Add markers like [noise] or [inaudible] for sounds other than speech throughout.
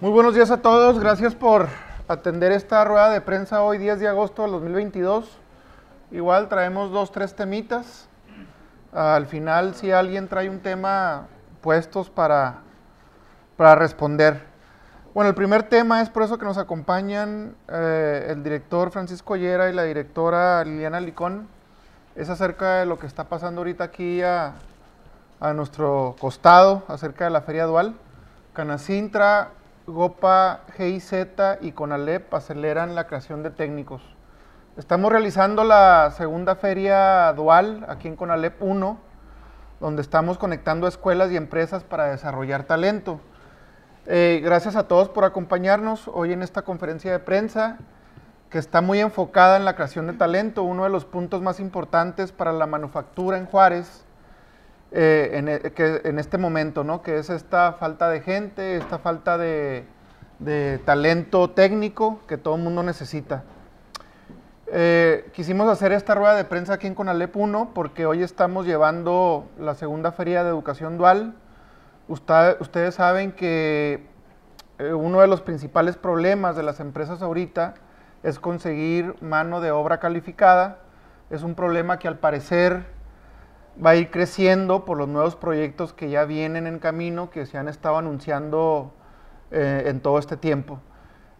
Muy buenos días a todos, gracias por atender esta rueda de prensa hoy 10 de agosto del 2022. Igual traemos dos, tres temitas. Al final, si alguien trae un tema, puestos para, para responder. Bueno, el primer tema es por eso que nos acompañan eh, el director Francisco Llera y la directora Liliana Licón. Es acerca de lo que está pasando ahorita aquí a, a nuestro costado, acerca de la Feria Dual. Canacintra GOPA, GIZ y CONALEP aceleran la creación de técnicos. Estamos realizando la segunda feria dual aquí en CONALEP 1, donde estamos conectando escuelas y empresas para desarrollar talento. Eh, gracias a todos por acompañarnos hoy en esta conferencia de prensa que está muy enfocada en la creación de talento, uno de los puntos más importantes para la manufactura en Juárez eh, en, e, en, este momento, ¿no? que es esta falta de gente, esta falta de, talento técnico que todo mundo necesita. Eh, quisimos hacer esta rueda de prensa aquí en Conalep 1 porque hoy estamos llevando la segunda feria de educación dual. Usted, ustedes saben que eh, uno de los principales problemas de las empresas ahorita es conseguir mano de obra calificada. Es un problema que al parecer va a ir creciendo por los nuevos proyectos que ya vienen en camino, que se han estado anunciando eh, en todo este tiempo.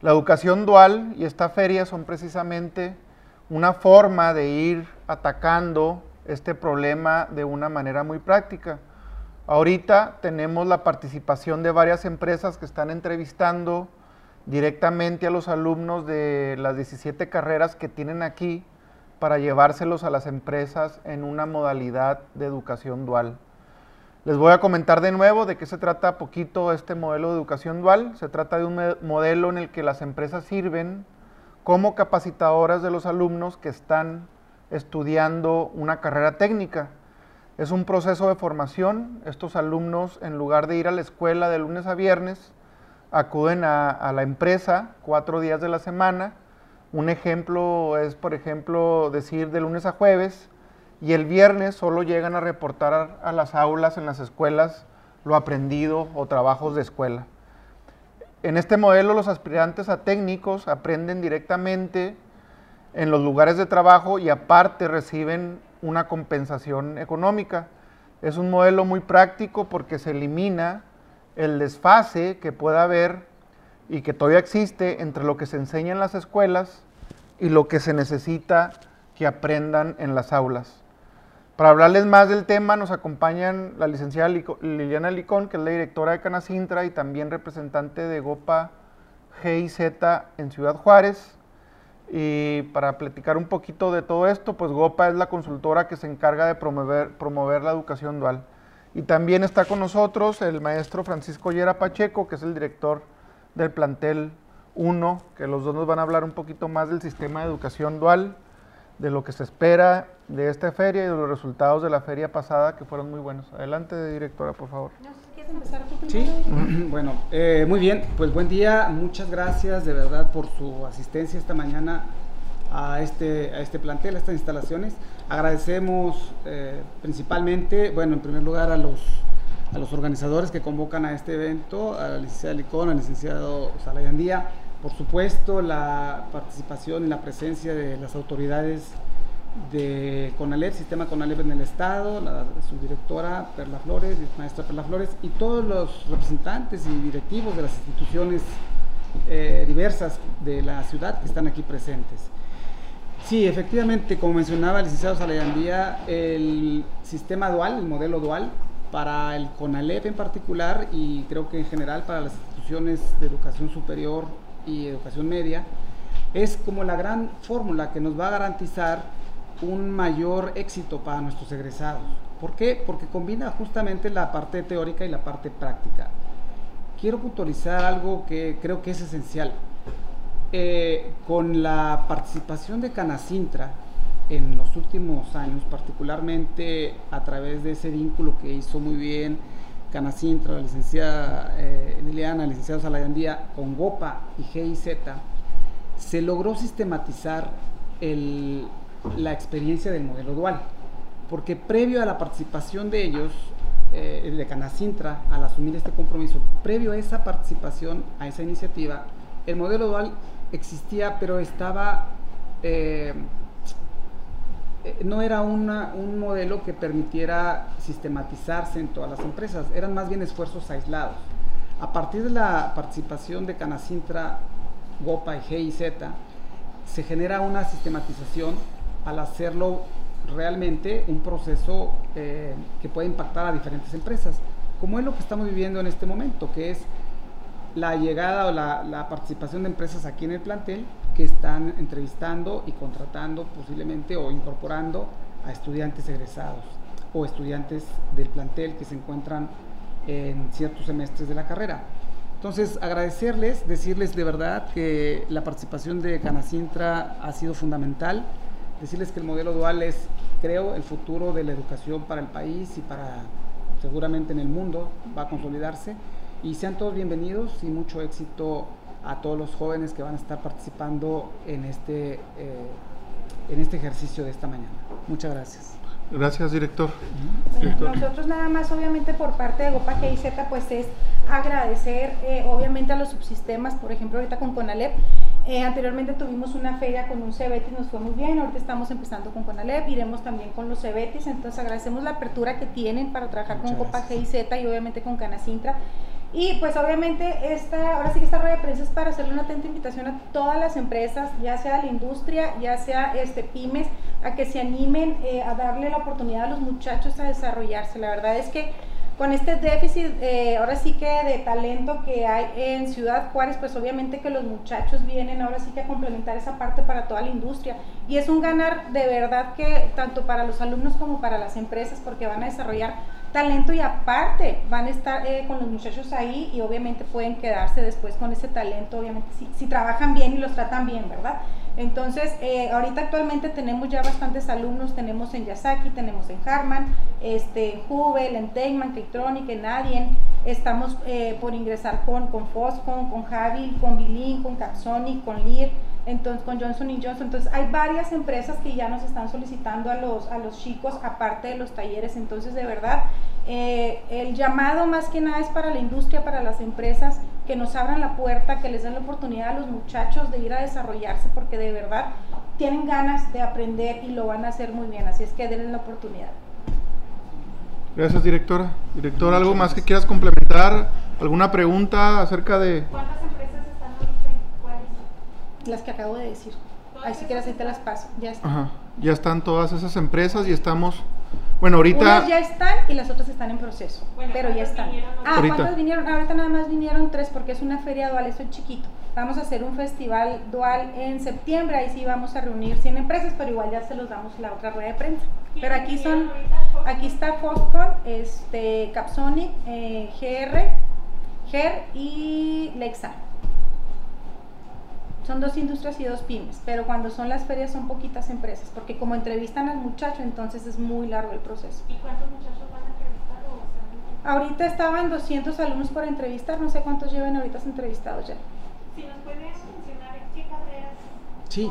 La educación dual y esta feria son precisamente una forma de ir atacando este problema de una manera muy práctica. Ahorita tenemos la participación de varias empresas que están entrevistando directamente a los alumnos de las 17 carreras que tienen aquí para llevárselos a las empresas en una modalidad de educación dual. Les voy a comentar de nuevo de qué se trata poquito este modelo de educación dual. Se trata de un modelo en el que las empresas sirven como capacitadoras de los alumnos que están estudiando una carrera técnica. Es un proceso de formación. Estos alumnos, en lugar de ir a la escuela de lunes a viernes, acuden a, a la empresa cuatro días de la semana un ejemplo es, por ejemplo, decir de lunes a jueves y el viernes solo llegan a reportar a las aulas en las escuelas lo aprendido o trabajos de escuela. En este modelo los aspirantes a técnicos aprenden directamente en los lugares de trabajo y aparte reciben una compensación económica. Es un modelo muy práctico porque se elimina el desfase que pueda haber y que todavía existe entre lo que se enseña en las escuelas y lo que se necesita que aprendan en las aulas. Para hablarles más del tema nos acompañan la licenciada Liliana Licón, que es la directora de Canacintra y también representante de GOPA GIZ en Ciudad Juárez. Y para platicar un poquito de todo esto, pues GOPA es la consultora que se encarga de promover, promover la educación dual. Y también está con nosotros el maestro Francisco Llera Pacheco, que es el director del plantel 1, que los dos nos van a hablar un poquito más del sistema de educación dual, de lo que se espera de esta feria y de los resultados de la feria pasada que fueron muy buenos. Adelante, directora, por favor. ¿Quieres empezar tú Sí, [clears throat] bueno, eh, muy bien, pues buen día, muchas gracias de verdad por su asistencia esta mañana a este, a este plantel, a estas instalaciones. Agradecemos eh, principalmente, bueno, en primer lugar a los a los organizadores que convocan a este evento, a la licenciada Licón, al licenciado Salayandía, por supuesto la participación y la presencia de las autoridades de CONALEP, Sistema CONALEP en el Estado, la, su directora Perla Flores, maestra Perla Flores, y todos los representantes y directivos de las instituciones eh, diversas de la ciudad que están aquí presentes. Sí, efectivamente, como mencionaba el licenciado Salayandía, el sistema dual, el modelo dual, para el CONALEP en particular y creo que en general para las instituciones de educación superior y educación media, es como la gran fórmula que nos va a garantizar un mayor éxito para nuestros egresados. ¿Por qué? Porque combina justamente la parte teórica y la parte práctica. Quiero puntualizar algo que creo que es esencial. Eh, con la participación de Canacintra, en los últimos años, particularmente a través de ese vínculo que hizo muy bien Canacintra, la licenciada eh, Liliana, el licenciado Salayandía, con GOPA y GIZ, se logró sistematizar la experiencia del modelo dual, porque previo a la participación de ellos, eh, de Canacintra al asumir este compromiso, previo a esa participación, a esa iniciativa, el modelo dual existía, pero estaba, eh, no era un modelo que permitiera sistematizarse en todas las empresas, eran más bien esfuerzos aislados. A partir de la participación de Canacintra, GOPA y GIZ, se genera una sistematización al hacerlo realmente un proceso eh, que puede impactar a diferentes empresas, como es lo que estamos viviendo en este momento, que es la llegada o la, participación de empresas aquí en el plantel que están entrevistando y contratando posiblemente o incorporando a estudiantes egresados o estudiantes del plantel que se encuentran en ciertos semestres de la carrera. Entonces, agradecerles, decirles de verdad que la participación de Canacintra ha sido fundamental, decirles que el modelo dual es, creo, el futuro de la educación para el país y para seguramente en el mundo va a consolidarse. Y sean todos bienvenidos y mucho éxito a todos los jóvenes que van a estar participando en este, eh, en este ejercicio de esta mañana. Muchas gracias. Gracias, director. Nosotros nada más, obviamente, por parte de GOPA GIZ, pues es agradecer, eh, obviamente, a los subsistemas, por ejemplo, ahorita con CONALEP. Eh, anteriormente tuvimos una feria con un CEBETIS, nos fue muy bien, ahorita estamos empezando con CONALEP, iremos también con los CEBETIS, entonces agradecemos la apertura que tienen para trabajar con GOPA GIZ y obviamente con Canacintra. Y pues obviamente esta, ahora sí que esta rueda de prensa es para hacerle una atenta invitación a todas las empresas, ya sea la industria, ya sea este, pymes, a que se animen eh, a darle la oportunidad a los muchachos a desarrollarse. La verdad es que con este déficit, eh, ahora sí que de talento que hay en Ciudad Juárez, pues obviamente que los muchachos vienen ahora sí que a complementar esa parte para toda la industria. Y es un ganar de verdad que tanto para los alumnos como para las empresas, porque van a desarrollar talento y aparte van a estar eh, con los muchachos ahí y obviamente pueden quedarse después con ese talento, obviamente si, si trabajan bien y los tratan bien, ¿verdad? Entonces, eh, ahorita actualmente tenemos ya bastantes alumnos, tenemos en Yasaki, tenemos en Harman, este, en Hubel, en Keytronic, en Adien, estamos eh, por ingresar con, con Foscon, con Javi, con Bilin, con Capsonic, con Lear, entonces con Johnson Johnson. Entonces hay varias empresas que ya nos están solicitando a los, a los chicos, aparte de los talleres. Entonces, de verdad, eh, el llamado más que nada es para la industria, para las empresas, que nos abran la puerta, que les den la oportunidad a los muchachos de ir a desarrollarse, porque de verdad tienen ganas de aprender y lo van a hacer muy bien. Así es que denles la oportunidad. Gracias, directora. Director, ¿algo más que quieras complementar? ¿Alguna pregunta acerca de...? Las que acabo de decir. Ahí si quieres, ahí te las paso. Ya están. Ya están todas esas empresas y estamos. Bueno, ahorita. Unas ya están y las otras están en proceso. pero ya están. Ah, ¿cuántas vinieron? Ahorita nada más vinieron tres porque es una feria dual, eso es chiquito. Vamos a hacer un festival dual en septiembre. Ahí sí vamos a reunir 100 empresas, pero igual ya se los damos la otra rueda de prensa. Pero aquí son. Aquí está Foscon, este, Capsonic, eh, GR, GER y Lexa. Son dos industrias y dos pymes, pero cuando son las ferias son poquitas empresas, porque como entrevistan al muchacho, entonces es muy largo el proceso. ¿Y cuántos muchachos van a entrevistar? O ahorita estaban 200 alumnos por entrevistar, no sé cuántos lleven ahorita entrevistados ya. Si nos puedes mencionar qué carreras sí.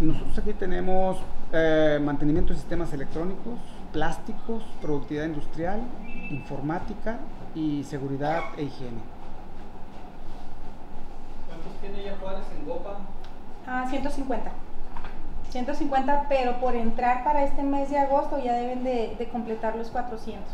Nosotros aquí tenemos eh, mantenimiento de sistemas electrónicos, plásticos, productividad industrial, informática y seguridad e higiene tiene ya Juárez en Gopa? Ah, 150. 150, pero por entrar para este mes de agosto ya deben de, completar los 400.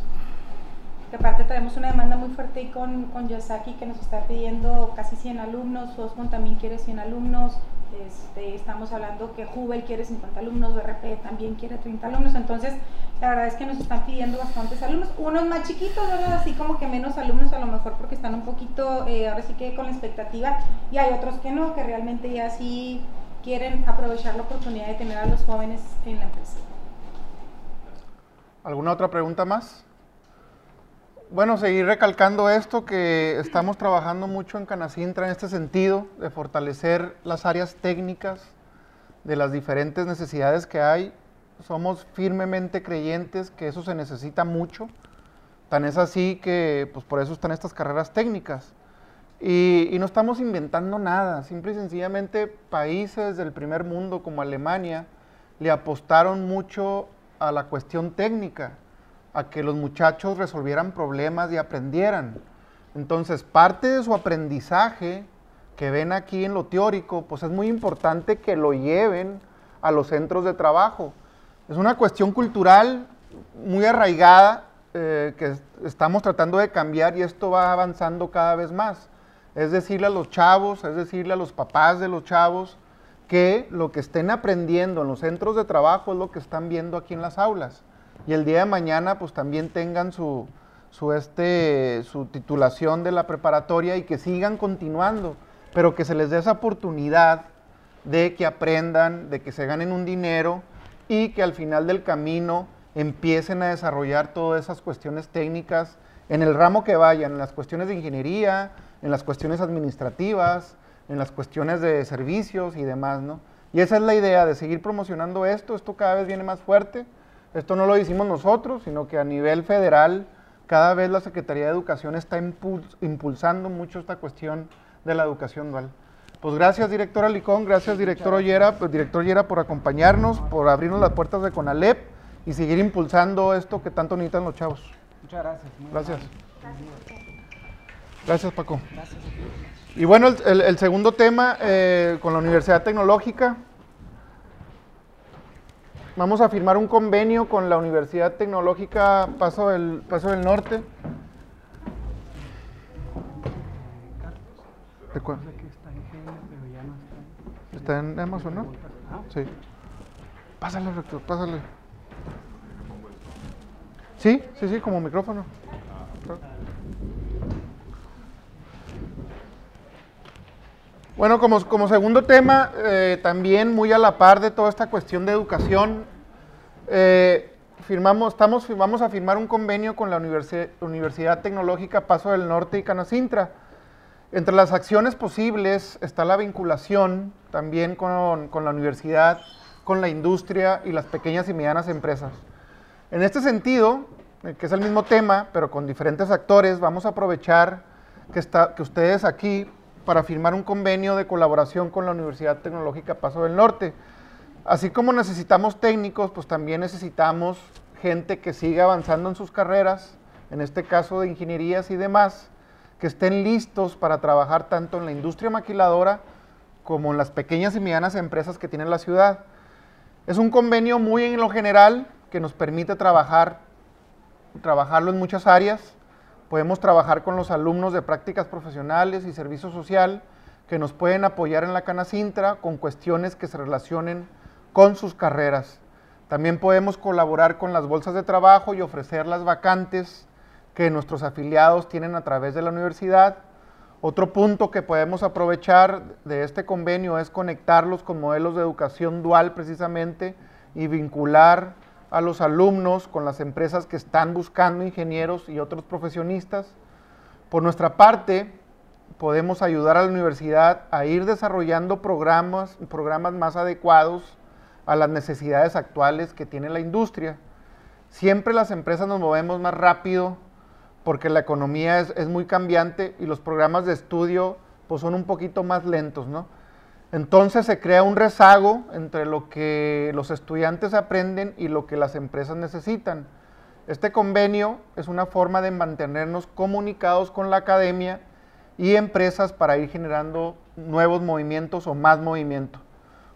Que aparte traemos una demanda muy fuerte con, con Yosaki que nos está pidiendo casi 100 alumnos, Foscon también quiere 100 alumnos, este, estamos hablando que Jubel quiere 50 alumnos, BRP también quiere 30 alumnos, entonces la verdad es que nos están pidiendo bastantes alumnos, unos más chiquitos, ¿verdad? Así como que menos alumnos a lo mejor porque están un poquito, eh, ahora sí que con la expectativa, y hay otros que no, que realmente ya sí quieren aprovechar la oportunidad de tener a los jóvenes en la empresa. ¿Alguna otra pregunta más? Bueno, seguir recalcando esto, que estamos trabajando mucho en Canacintra en este sentido, de fortalecer las áreas técnicas de las diferentes necesidades que hay. Somos firmemente creyentes que eso se necesita mucho. Tan es así que, pues por eso están estas carreras técnicas. Y, y no estamos inventando nada, simple y sencillamente países del primer mundo como Alemania le apostaron mucho a la cuestión técnica a que los muchachos resolvieran problemas y aprendieran. Entonces, parte de su aprendizaje que ven aquí en lo teórico, pues es muy importante que lo lleven a los centros de trabajo. Es una cuestión cultural muy arraigada eh, que estamos tratando de cambiar y esto va avanzando cada vez más. Es decirle a los chavos, es decirle a los papás de los chavos, que lo que estén aprendiendo en los centros de trabajo es lo que están viendo aquí en las aulas. Y el día de mañana pues también tengan su, su, este, su titulación de la preparatoria y que sigan continuando, pero que se les dé esa oportunidad de que aprendan, de que se ganen un dinero y que al final del camino empiecen a desarrollar todas esas cuestiones técnicas en el ramo que vayan, en las cuestiones de ingeniería, en las cuestiones administrativas, en las cuestiones de servicios y demás, ¿no? Y esa es la idea de seguir promocionando esto, esto cada vez viene más fuerte, esto no lo hicimos nosotros, sino que a nivel federal cada vez la Secretaría de Educación está impulsando mucho esta cuestión de la educación dual. Pues gracias, directora Licón, gracias, director Ollera, pues, director Ollera, por acompañarnos, por abrirnos las puertas de CONALEP y seguir impulsando esto que tanto necesitan los chavos. Muchas gracias. Gracias. Gracias, Paco. Gracias. Y bueno, el, segundo tema eh, con la Universidad Tecnológica. Vamos a firmar un convenio con la Universidad Tecnológica Paso del, Paso del Norte. ¿De cuál? Está en Amazon, ¿no? Sí. Pásale, rector, pásale. Sí, sí, sí, como micrófono. Bueno, como, como segundo tema, eh, también muy a la par de toda esta cuestión de educación, eh, firmamos, estamos, vamos a firmar un convenio con la Universidad, Tecnológica Paso del Norte y Canacintra. Entre las acciones posibles está la vinculación también con, con la universidad, con la industria y las pequeñas y medianas empresas. En este sentido, eh, que es el mismo tema, pero con diferentes actores, vamos a aprovechar que, está, que ustedes aquí para firmar un convenio de colaboración con la Universidad Tecnológica Paso del Norte. Así como necesitamos técnicos, pues también necesitamos gente que siga avanzando en sus carreras, en este caso de ingenierías y demás, que estén listos para trabajar tanto en la industria maquiladora como en las pequeñas y medianas empresas que tiene la ciudad. Es un convenio muy en lo general que nos permite trabajar, trabajarlo en muchas áreas, Podemos trabajar con los alumnos de prácticas profesionales y servicio social que nos pueden apoyar en la Canacintra con cuestiones que se relacionen con sus carreras. También podemos colaborar con las bolsas de trabajo y ofrecer las vacantes que nuestros afiliados tienen a través de la universidad. Otro punto que podemos aprovechar de este convenio es conectarlos con modelos de educación dual precisamente y vincular a los alumnos, con las empresas que están buscando ingenieros y otros profesionistas. Por nuestra parte, podemos ayudar a la universidad a ir desarrollando programas, programas más adecuados a las necesidades actuales que tiene la industria. Siempre las empresas nos movemos más rápido porque la economía es, muy cambiante y los programas de estudio pues, son un poquito más lentos, ¿no? Entonces se crea un rezago entre lo que los estudiantes aprenden y lo que las empresas necesitan. Este convenio es una forma de mantenernos comunicados con la academia y empresas para ir generando nuevos movimientos o más movimiento.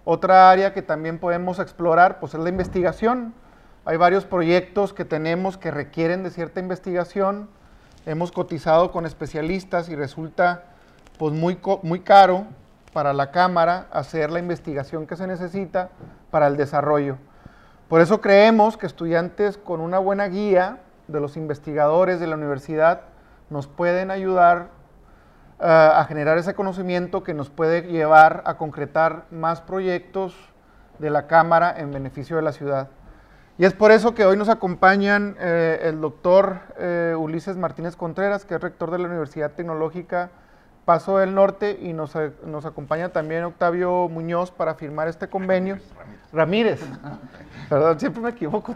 Otra área que también podemos explorar pues, es la investigación. Hay varios proyectos que tenemos que requieren de cierta investigación. Hemos cotizado con especialistas y resulta pues, muy, muy caro para la Cámara hacer la investigación que se necesita para el desarrollo. Por eso creemos que estudiantes con una buena guía de los investigadores de la universidad nos pueden ayudar eh, a generar ese conocimiento que nos puede llevar a concretar más proyectos de la Cámara en beneficio de la ciudad. Y es por eso que hoy nos acompañan eh, el doctor eh, Ulises Martínez Contreras, que es rector de la Universidad Tecnológica Paso del Norte y nos, nos, acompaña también Octavio Muñoz para firmar este convenio. Ramírez. [laughs] Perdón, siempre me equivoco.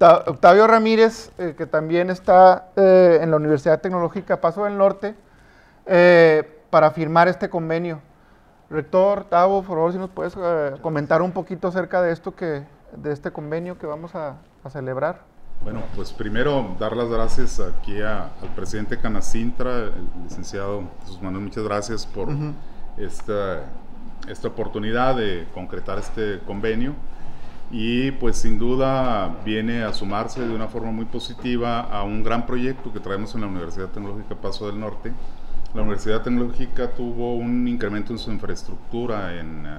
Octavio Ramírez, eh, que también está eh, en la Universidad Tecnológica Paso del Norte, eh, para firmar este convenio. Rector, Tavo, por favor, si nos puedes comentar un poquito acerca de esto que, de este convenio que vamos a, a celebrar. Bueno, pues primero dar las gracias aquí a- al presidente Canacintra, el licenciado Jesús Manuel, muchas gracias por esta, esta oportunidad de concretar este convenio. Y pues sin duda viene a sumarse de una forma muy positiva a un gran proyecto que traemos en la Universidad Tecnológica Paso del Norte. La Universidad Tecnológica tuvo un incremento en su infraestructura en, eh,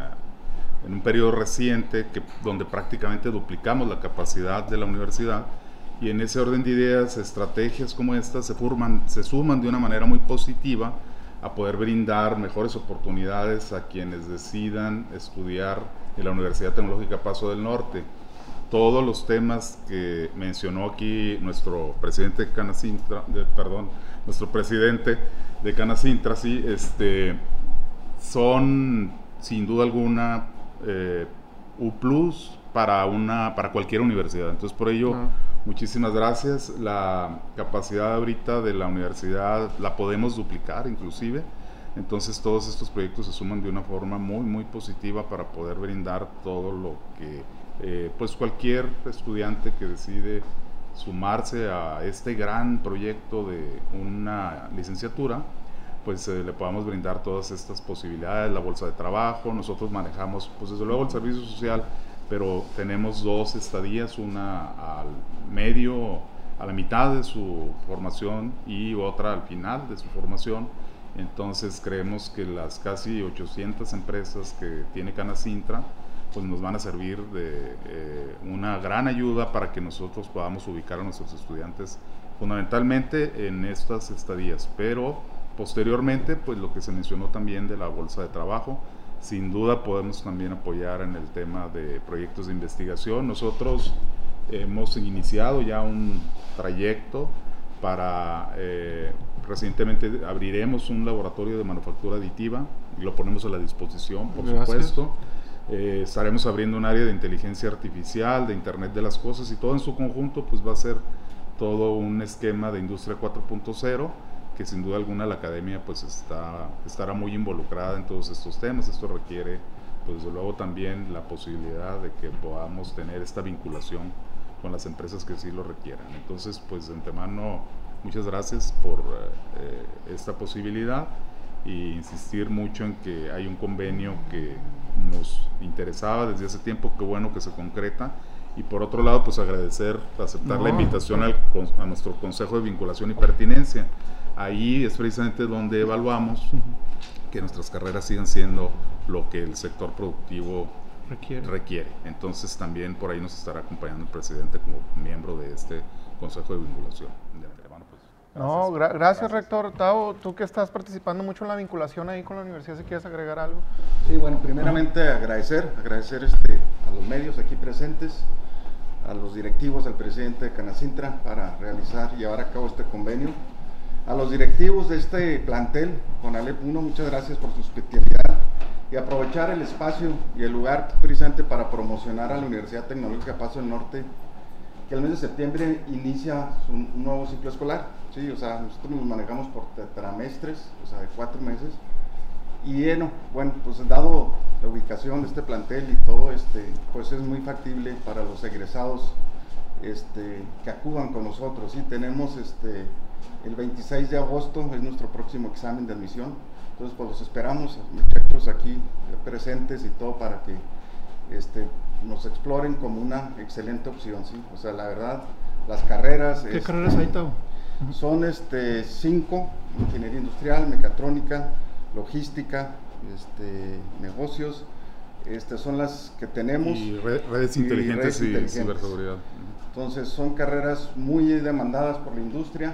en un periodo reciente que, donde prácticamente duplicamos la capacidad de la universidad y en ese orden de ideas, estrategias como estas se, forman, se suman de una manera muy positiva a poder brindar mejores oportunidades a quienes decidan estudiar en la Universidad Tecnológica Paso del Norte. Todos los temas que mencionó aquí nuestro presidente de Canacintra, de- perdón, nuestro presidente de Canacintra, sí, este, son sin duda alguna eh, U plus para una para cualquier universidad. Entonces por ello. Muchísimas gracias. La capacidad ahorita de la universidad la podemos duplicar inclusive. Entonces todos estos proyectos se suman de una forma muy muy positiva para poder brindar todo lo que eh, pues cualquier estudiante que decide sumarse a este gran proyecto de una licenciatura pues eh, le podamos brindar todas estas posibilidades, la bolsa de trabajo, nosotros manejamos, pues desde luego el servicio social, pero tenemos dos estadías, una al medio, a la mitad de su formación y otra al final de su formación. Entonces creemos que las casi 800 empresas que tiene Canacintra, pues nos van a servir de eh, una gran ayuda para que nosotros podamos ubicar a nuestros estudiantes fundamentalmente en estas estadías, pero posteriormente, pues lo que se mencionó también de la bolsa de trabajo, sin duda podemos también apoyar en el tema de proyectos de investigación. Nosotros hemos iniciado ya un trayecto para, eh, recientemente abriremos un laboratorio de manufactura aditiva y lo ponemos a la disposición, por Gracias. supuesto. Eh, estaremos abriendo un área de inteligencia artificial, de Internet de las Cosas y todo en su conjunto, pues va a ser todo un esquema de industria 4.0 que sin duda alguna la academia pues está, estará muy involucrada en todos estos temas. Esto requiere pues desde luego también la posibilidad de que podamos tener esta vinculación con las empresas que sí lo requieran. Entonces pues de antemano muchas gracias por eh, esta posibilidad y insistir mucho en que hay un convenio que nos interesaba desde hace tiempo, qué bueno que se concreta. Y por otro lado, pues agradecer, aceptar la No. invitación al a nuestro Consejo de Vinculación y Pertinencia. Ahí es precisamente donde evaluamos que nuestras carreras sigan siendo lo que el sector productivo Requiere. requiere. Entonces también por ahí nos estará acompañando el presidente como miembro de este Consejo de Vinculación. Pues, No, gra- gracias, rector. Tavo, tú que estás participando mucho en la vinculación ahí con la universidad, si quieres agregar algo. Sí, bueno, primeramente agradecer, agradecer este, a los medios aquí presentes, a los directivos, al presidente de Canacintra para realizar y llevar a cabo este convenio, a los directivos de este plantel, con Alep 1, muchas gracias por su hospitalidad y aprovechar el espacio y el lugar precisamente para promocionar a la Universidad Tecnológica Paso del Norte, que el mes de septiembre inicia un nuevo ciclo escolar, sí, o sea, nosotros nos manejamos por tetramestres, o sea, de cuatro meses, y bueno, bueno, pues dado la ubicación de este plantel y todo, este, pues es muy factible para los egresados este, que acudan con nosotros. ¿sí? Tenemos este, el 26 de agosto, es nuestro próximo examen de admisión. Entonces, pues los esperamos, muchachos aquí presentes y todo para que este, nos exploren como una excelente opción. ¿sí? O sea, la verdad, las carreras... ¿Qué este, carreras hay, Tavo? son este, cinco, ingeniería industrial, mecatrónica, logística, este, negocios, este, son las que tenemos. Y re- redes Y inteligentes redes y inteligentes. ciberseguridad. Entonces son carreras muy demandadas por la industria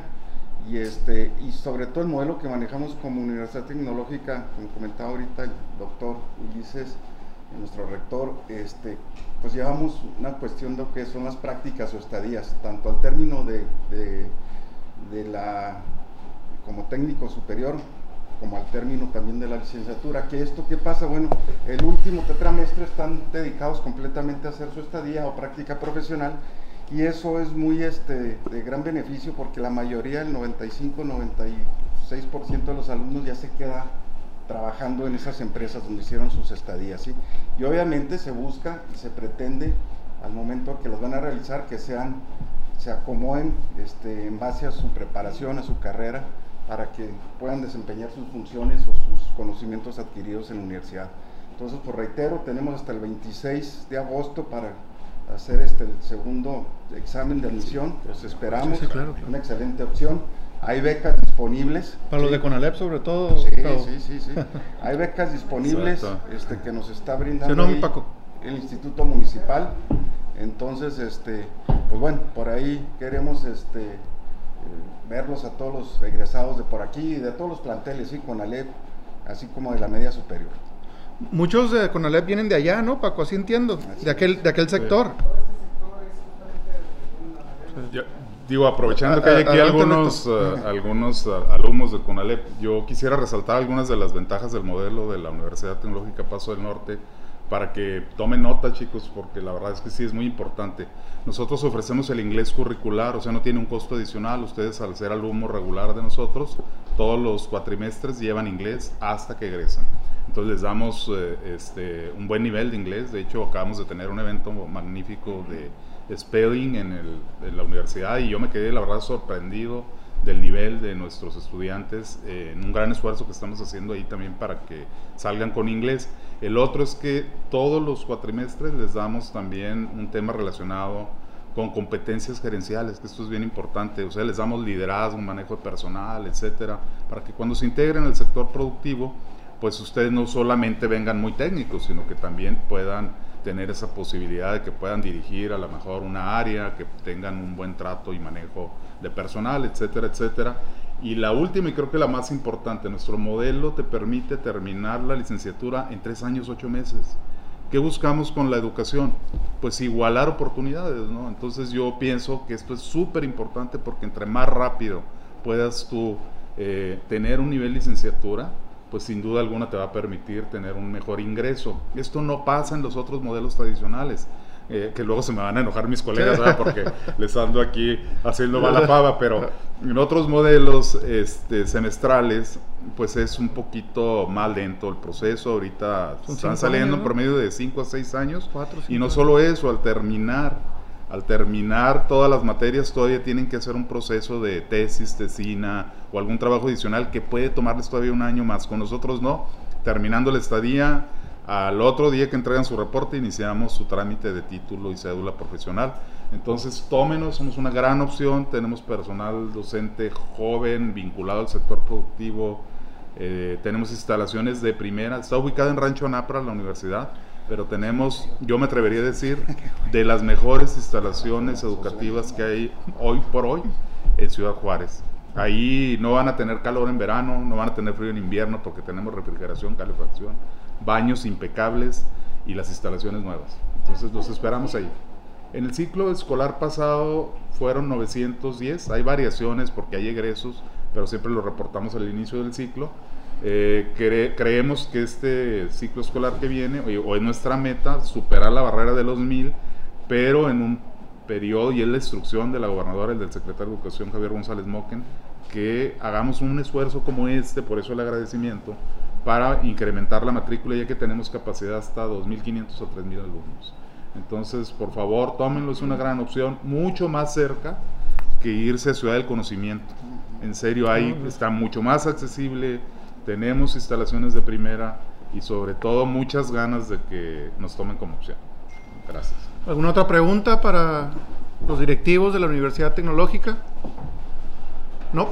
y, este, y sobre todo el modelo que manejamos como Universidad Tecnológica, como comentaba ahorita el doctor Ulises, eh, nuestro rector, este, pues llevamos una cuestión de lo que son las prácticas o estadías, tanto al término de, de, la, como técnico superior, como al término también de la licenciatura. ¿Qué esto qué pasa? Bueno, el último tetramestre están dedicados completamente a hacer su estadía o práctica profesional y eso es muy este, de gran beneficio porque la mayoría, el 95-96% de los alumnos ya se queda trabajando en esas empresas donde hicieron sus estadías. ¿sí? Y obviamente se busca y se pretende al momento que las van a realizar que sean se acomoden este, en base a su preparación, a su carrera, para que puedan desempeñar sus funciones o sus conocimientos adquiridos en la universidad. Entonces, pues reitero, tenemos hasta el 26 de agosto para hacer este el segundo examen de admisión, pues esperamos Sí, sí, claro, claro. una excelente opción. Hay becas disponibles. Para los de Conalep sobre todo. Sí, sí, sí, sí. [laughs] Hay becas disponibles este, que nos está brindando el Instituto Municipal. Entonces, este, pues bueno, por ahí queremos este, eh, verlos a todos los egresados de por aquí y de todos los planteles, sí, con Alep, así como de la media superior. Muchos de Conalep vienen de allá, ¿no, Paco? Así entiendo. De aquel, de aquel sector. Ya, digo, aprovechando que hay aquí algunos, eh, algunos eh, alumnos de CONALEP, yo quisiera resaltar algunas de las ventajas del modelo de la Universidad Tecnológica Paso del Norte para que tomen nota, chicos, porque la verdad es que sí es muy importante. Nosotros ofrecemos el inglés curricular, o sea, no tiene un costo adicional. Ustedes, al ser alumno regular de nosotros, todos los cuatrimestres llevan inglés hasta que egresan. Entonces les damos eh, este, un buen nivel de inglés. De hecho, acabamos de tener un evento magnífico de spelling en, el- en la universidad y yo me quedé, la verdad, sorprendido del nivel de nuestros estudiantes eh, en un gran esfuerzo que estamos haciendo ahí también para que salgan con inglés. El otro es que todos los cuatrimestres les damos también un tema relacionado con competencias gerenciales, que esto es bien importante, o sea, les damos liderazgo, manejo de personal, etcétera, para que cuando se integren al sector productivo, pues ustedes no solamente vengan muy técnicos, sino que también puedan tener esa posibilidad de que puedan dirigir a lo mejor una área, que tengan un buen trato y manejo de personal, etcétera, etcétera. Y la última y creo que la más importante, nuestro modelo te permite terminar la licenciatura en tres años, ocho meses. ¿Qué buscamos con la educación? Pues igualar oportunidades, ¿no? Entonces yo pienso que esto es súper importante porque entre más rápido puedas tú eh, tener un nivel de licenciatura, pues sin duda alguna te va a permitir tener un mejor ingreso. Esto no pasa en los otros modelos tradicionales. eh, que luego se me van a enojar mis colegas, ¿verdad? porque [laughs] les ando aquí haciendo mala [laughs] fava, pero en otros modelos este, semestrales, pues es un poquito más lento el proceso. Ahorita están saliendo años, en promedio de 5 a 6 años. Cuatro, y no solo eso, al terminar, al terminar todas las materias todavía tienen que hacer un proceso de tesis, tesina o algún trabajo adicional que puede tomarles todavía un año más. Con nosotros no. Terminando la estadía, al otro día que entregan su reporte iniciamos su trámite de título y cédula profesional. Entonces tómenos, somos una gran opción, tenemos personal docente joven vinculado al sector productivo, eh, tenemos instalaciones de primera, está ubicada en Rancho Anapra, la universidad, pero tenemos, yo me atrevería a decir, de las mejores instalaciones educativas que hay hoy por hoy en Ciudad Juárez. Ahí no van a tener calor en verano, no van a tener frío en invierno porque tenemos refrigeración, calefacción, baños impecables y las instalaciones nuevas. Entonces los esperamos ahí. En el ciclo escolar pasado fueron 910, hay variaciones porque hay egresos, pero siempre lo reportamos al inicio del ciclo. Eh, cre- creemos que este ciclo escolar que viene, o, es nuestra meta, superar la barrera de los mil, pero en un periodo, y es la instrucción de la gobernadora y del secretario de Educación Javier González Moquen, que hagamos un esfuerzo como este, por eso el agradecimiento, para incrementar la matrícula, ya que tenemos capacidad hasta 2.500 o 3.000 alumnos. Entonces, por favor, tómenlo, es una gran opción, mucho más cerca que irse a Ciudad del Conocimiento. En serio, ahí está mucho más accesible, tenemos instalaciones de primera y sobre todo muchas ganas de que nos tomen como opción. Gracias. ¿Alguna otra pregunta para los directivos de la Universidad Tecnológica? No.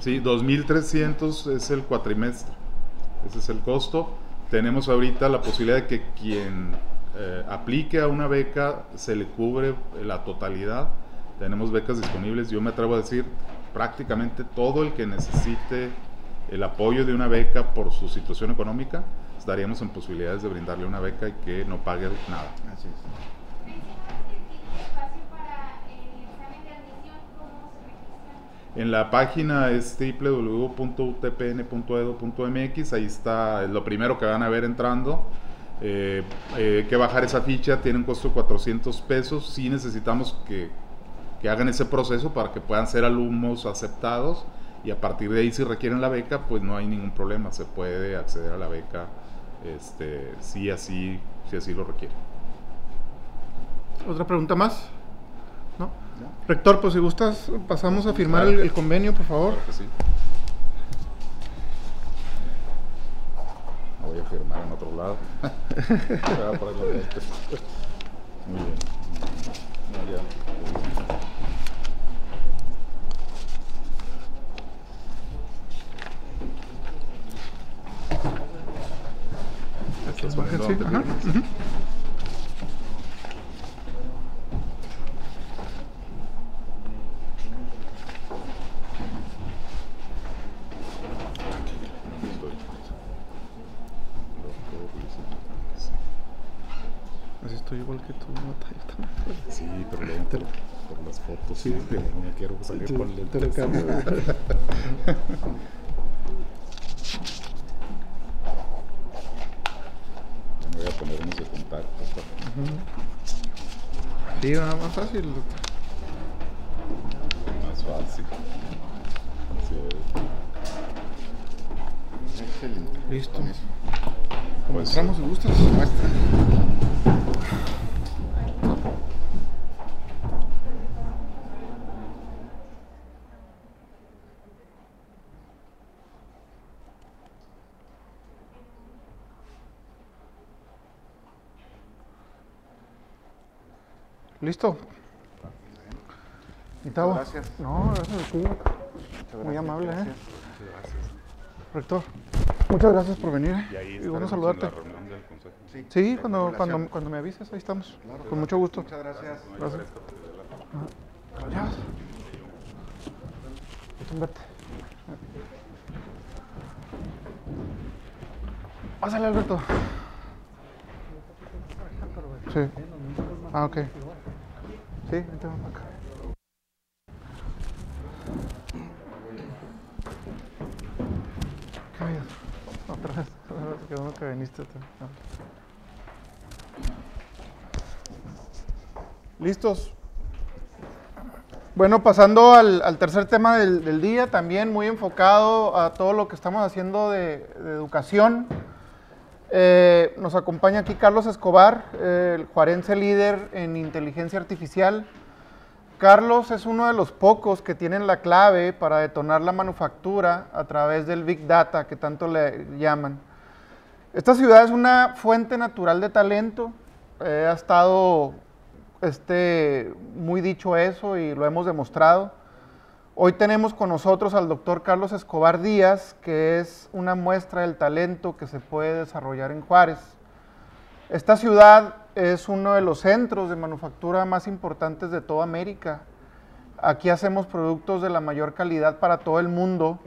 Sí, 2.300 es el cuatrimestre. Ese es el costo. Tenemos ahorita la posibilidad de que quien eh, aplique a una beca se le cubre la totalidad. Tenemos becas disponibles. Yo me atrevo a decir prácticamente todo el que necesite el apoyo de una beca por su situación económica, estaríamos en posibilidades de brindarle una beca y que no pague nada. Así es. En la página es www.utpn.edu.mx, ahí está es lo primero que van a ver entrando. Eh, eh, que bajar esa ficha, tiene un costo de 400 pesos. Sí necesitamos que, que hagan ese proceso para que puedan ser alumnos aceptados y a partir de ahí si requieren la beca, pues no hay ningún problema, se puede acceder a la beca este, si así, si así lo requiere. ¿Otra pregunta más? ¿No? Rector, pues si gustas, pasamos a firmar el, el convenio, por favor. Claro que sí. Voy a firmar en otro lado. [laughs] Voy a ponerlo de este. Muy bien. No, ya. Aquí Estás baja, poniendo sí, ajá. Estoy. Así igual que tú. Sí, pero por, por las fotos, sí, no me quiero salir con lentes. [laughs] cambio. Me voy a poner unos de contacto. para- Sí, nada más fácil. Más fácil. Sí, Excelente. Listo. Con eso. pues, Entramos si gustas. Muestra. Listo. No, gracias a ti. Muchas Muy gracias, amable, ¿eh? gracias. Rector, muchas gracias por venir. Y ahí Y bueno saludarte. en la reunión del consejo. Sí, cuando, cuando, cuando me avises, ahí estamos. Claro. Con mucho gusto. Muchas gracias. Gracias. Verte. Pásale, Alberto. Sí. Ah, ok. ¿Listos? Bueno, pasando al, tercer tema del, día, también muy enfocado a todo lo que estamos haciendo de educación. Eh, nos acompaña aquí Carlos Escobar, eh, el juarense líder en inteligencia artificial. Carlos es uno de los pocos que tienen la clave para detonar la manufactura a través del Big Data, que tanto le llaman. Esta ciudad es una fuente natural de talento. eh, ha estado este, muy dicho eso y lo hemos demostrado. Hoy tenemos con nosotros al doctor Carlos Escobar Díaz, que es una muestra del talento que se puede desarrollar en Juárez. Esta ciudad es uno de los centros de manufactura más importantes de toda América. Aquí hacemos productos de la mayor calidad para todo el mundo.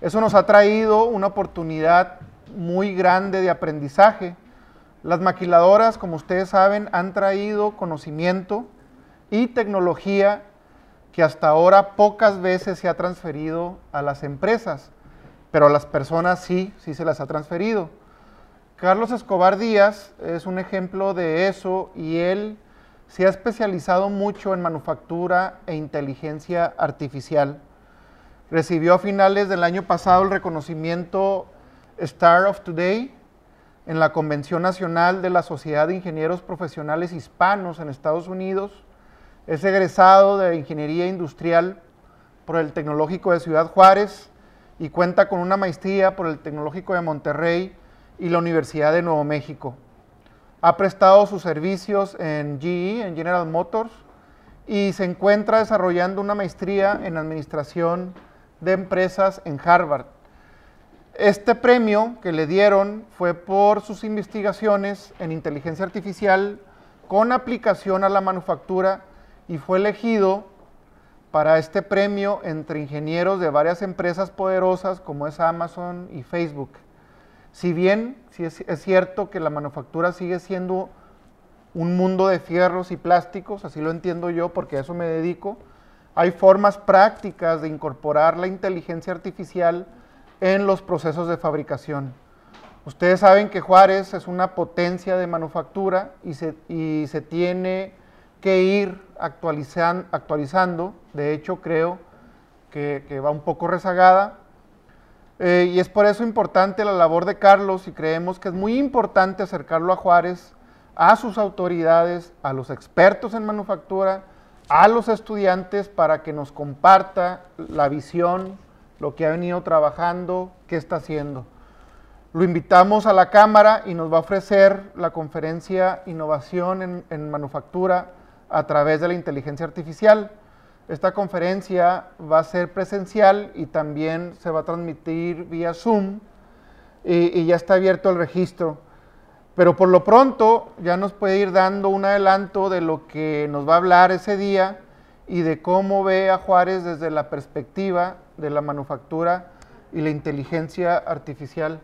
Eso nos ha traído una oportunidad muy grande de aprendizaje. Las maquiladoras, como ustedes saben, han traído conocimiento y tecnología que hasta ahora pocas veces se ha transferido a las empresas, pero a las personas sí, sí se las ha transferido. Carlos Escobar Díaz es un ejemplo de eso y él se ha especializado mucho en manufactura e inteligencia artificial. Recibió a finales del año pasado el reconocimiento Star of Today en la Convención Nacional de la Sociedad de Ingenieros Profesionales Hispanos en Estados Unidos. Es egresado de Ingeniería Industrial por el Tecnológico de Ciudad Juárez y cuenta con una maestría por el Tecnológico de Monterrey y la Universidad de Nuevo México. Ha prestado sus servicios en GE, en General Motors, y se encuentra desarrollando una maestría en Administración de Empresas en Harvard. Este premio que le dieron fue por sus investigaciones en inteligencia artificial con aplicación a la manufactura y fue elegido para este premio entre ingenieros de varias empresas poderosas como es Amazon y Facebook. Si bien sí es, es cierto que la manufactura sigue siendo un mundo de fierros y plásticos, así lo entiendo yo porque a eso me dedico, hay formas prácticas de incorporar la inteligencia artificial en los procesos de fabricación. Ustedes saben que Juárez es una potencia de manufactura y se, y se tiene que ir actualizan, actualizando. De hecho, creo que, va un poco rezagada. Eh, y es por eso importante la labor de Carlos y creemos que es muy importante acercarlo a Juárez a sus autoridades, a los expertos en manufactura, a los estudiantes para que nos comparta la visión, lo que ha venido trabajando, qué está haciendo. Lo invitamos a la Cámara y nos va a ofrecer la conferencia Innovación en Manufactura a través de la inteligencia artificial. Esta conferencia va a ser presencial y también se va a transmitir vía Zoom y, ya está abierto el registro. Pero por lo pronto ya nos puede ir dando un adelanto de lo que nos va a hablar ese día y de cómo ve a Juárez desde la perspectiva de la manufactura y la inteligencia artificial.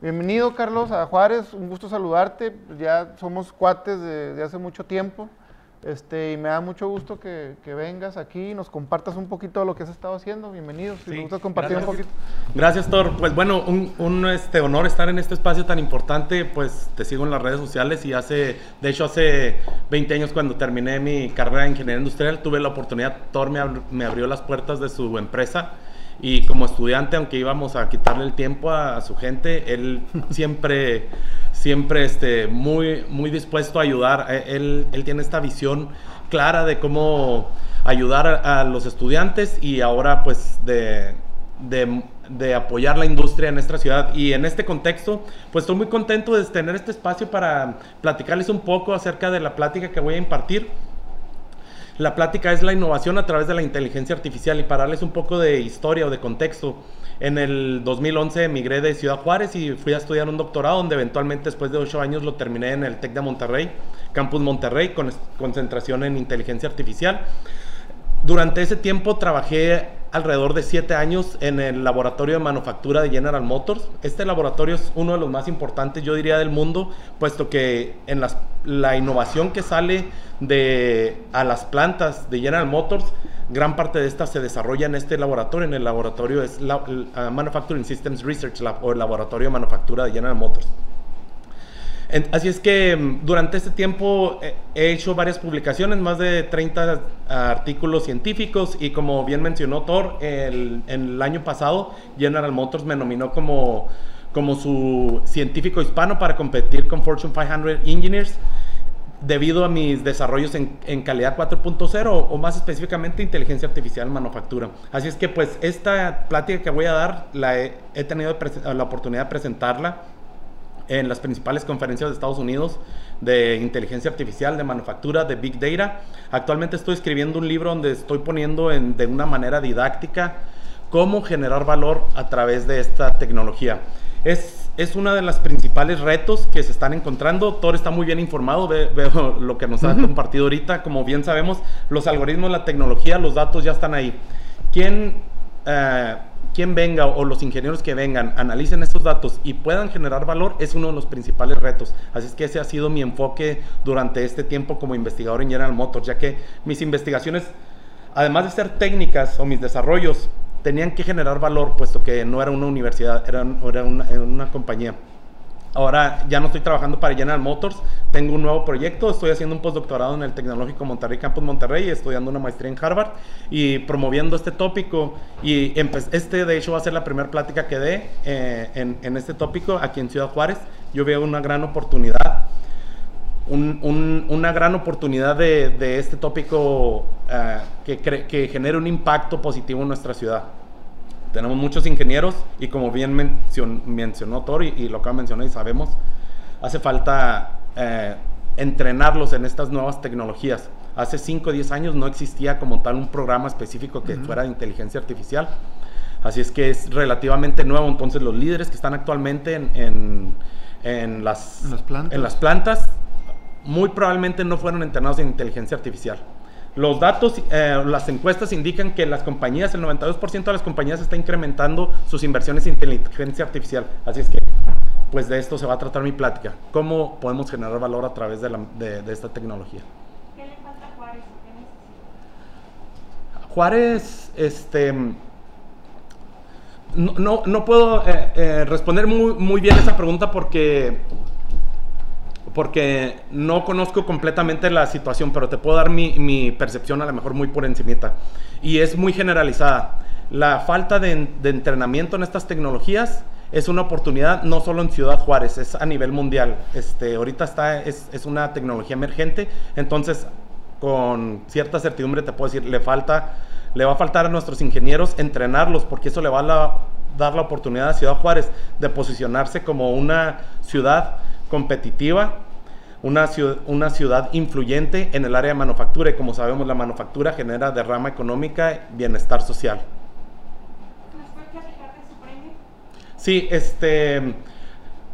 Bienvenido Carlos a Juárez, un gusto saludarte, ya somos cuates de, de hace mucho tiempo. Este, y me da mucho gusto que, que, vengas aquí y nos compartas un poquito de lo que has estado haciendo. Bienvenido. Si sí, me gusta compartir gracias. un poquito. Gracias, Thor. Pues bueno, un, un, este, honor estar en este espacio tan importante. Pues te sigo en las redes sociales y hace, de hecho, hace 20 años cuando terminé mi carrera en ingeniería industrial, tuve la oportunidad, Thor me, ab me abrió las puertas de su empresa. Y como estudiante, aunque íbamos a quitarle el tiempo a, a su gente, él siempre siempre este, muy, muy dispuesto a ayudar. E, Él, él, tiene esta visión clara de cómo ayudar a, a los estudiantes y ahora pues de, de, de, apoyar la industria en nuestra ciudad. Y en este contexto, pues estoy muy contento de tener este espacio para platicarles un poco acerca de la plática que voy a impartir. La plática es la innovación a través de la inteligencia artificial y para darles un poco de historia o de contexto. En el 2011 emigré de Ciudad Juárez y fui a estudiar un doctorado donde eventualmente después de ocho años lo terminé en el TEC de Monterrey, Campus Monterrey, con concentración en inteligencia artificial. Durante ese tiempo trabajé alrededor de siete años en el laboratorio de manufactura de General Motors. Este laboratorio es uno de los más importantes, yo diría, del mundo, puesto que en las, la innovación que sale de, a las plantas de General Motors, gran parte de esta se desarrolla en este laboratorio. En el laboratorio Manufacturing Systems Research Lab o el laboratorio de manufactura de General Motors. Así es que mm, durante este tiempo he hecho varias publicaciones, más de 30 artículos científicos y como bien mencionó Thor, el, el año pasado General Motors me nominó como, como su científico hispano para competir con Fortune 500 Engineers debido a mis desarrollos en, en calidad 4.0 o más específicamente inteligencia artificial manufactura. Así es que pues esta plática que voy a dar la he, he tenido la oportunidad de presentarla en las principales conferencias de Estados Unidos de inteligencia artificial, de manufactura, de big data. Actualmente estoy escribiendo un libro donde estoy poniendo en, de una manera didáctica cómo generar valor a través de esta tecnología. Es, es uno de los principales retos que se están encontrando. Thor está muy bien informado, ve, [laughs] veo lo que nos ha compartido ahorita. Como bien sabemos, los algoritmos, la tecnología, los datos ya están ahí. ¿Quién... Uh, quien venga o los ingenieros que vengan analicen estos datos y puedan generar valor es uno de los principales retos. Así es que ese ha sido mi enfoque durante este tiempo como investigador en General Motors, ya que mis investigaciones, además de ser técnicas o mis desarrollos, tenían que generar valor, puesto que no era una universidad, era, era, una, una compañía. Ahora ya no estoy trabajando para General Motors, tengo un nuevo proyecto, estoy haciendo un postdoctorado en el Tecnológico Monterrey Campus Monterrey, estudiando una maestría en Harvard y promoviendo este tópico. Y este de hecho va a ser la primera plática que dé eh, en, en, este tópico aquí en Ciudad Juárez. Yo veo una gran oportunidad, un, un, una gran oportunidad de, de este tópico uh, que, que genere un impacto positivo en nuestra ciudad tenemos muchos ingenieros y como bien mencion, mencionó Thor y, lo que mencionó y sabemos, hace falta eh, entrenarlos en estas nuevas tecnologías. Hace 5 o 10 años no existía como tal un programa específico que uh -huh. fuera de inteligencia artificial. Así es que es relativamente nuevo. Entonces los líderes que están actualmente en, en, en las, ¿En las, plantas? en las plantas muy probablemente no fueron entrenados en inteligencia artificial. Los datos, eh, las encuestas indican que las compañías, el 92% de las compañías está incrementando sus inversiones en inteligencia artificial. Así es que, pues de esto se va a tratar mi plática. ¿Cómo podemos generar valor a través de, la, de, de esta tecnología? ¿Qué le falta a Juárez? ¿Qué necesita? Juárez, este... No, no, no puedo eh, eh, responder muy, muy bien esa pregunta porque porque no conozco completamente la situación, pero te puedo dar mi, mi, percepción a lo mejor muy por encimita. Y es muy generalizada. La falta de, de entrenamiento en estas tecnologías es una oportunidad no solo en Ciudad Juárez, es a nivel mundial. Este, ahorita está, es, es una tecnología emergente, entonces con cierta certidumbre te puedo decir, le falta, le va a faltar a nuestros ingenieros entrenarlos, porque eso le va a la- dar la oportunidad a Ciudad Juárez de posicionarse como una ciudad competitiva, una ciudad, una ciudad influyente en el área de manufactura, y como sabemos la manufactura genera derrama económica y bienestar social. ¿Nos puede platicar de su premio? Sí, este.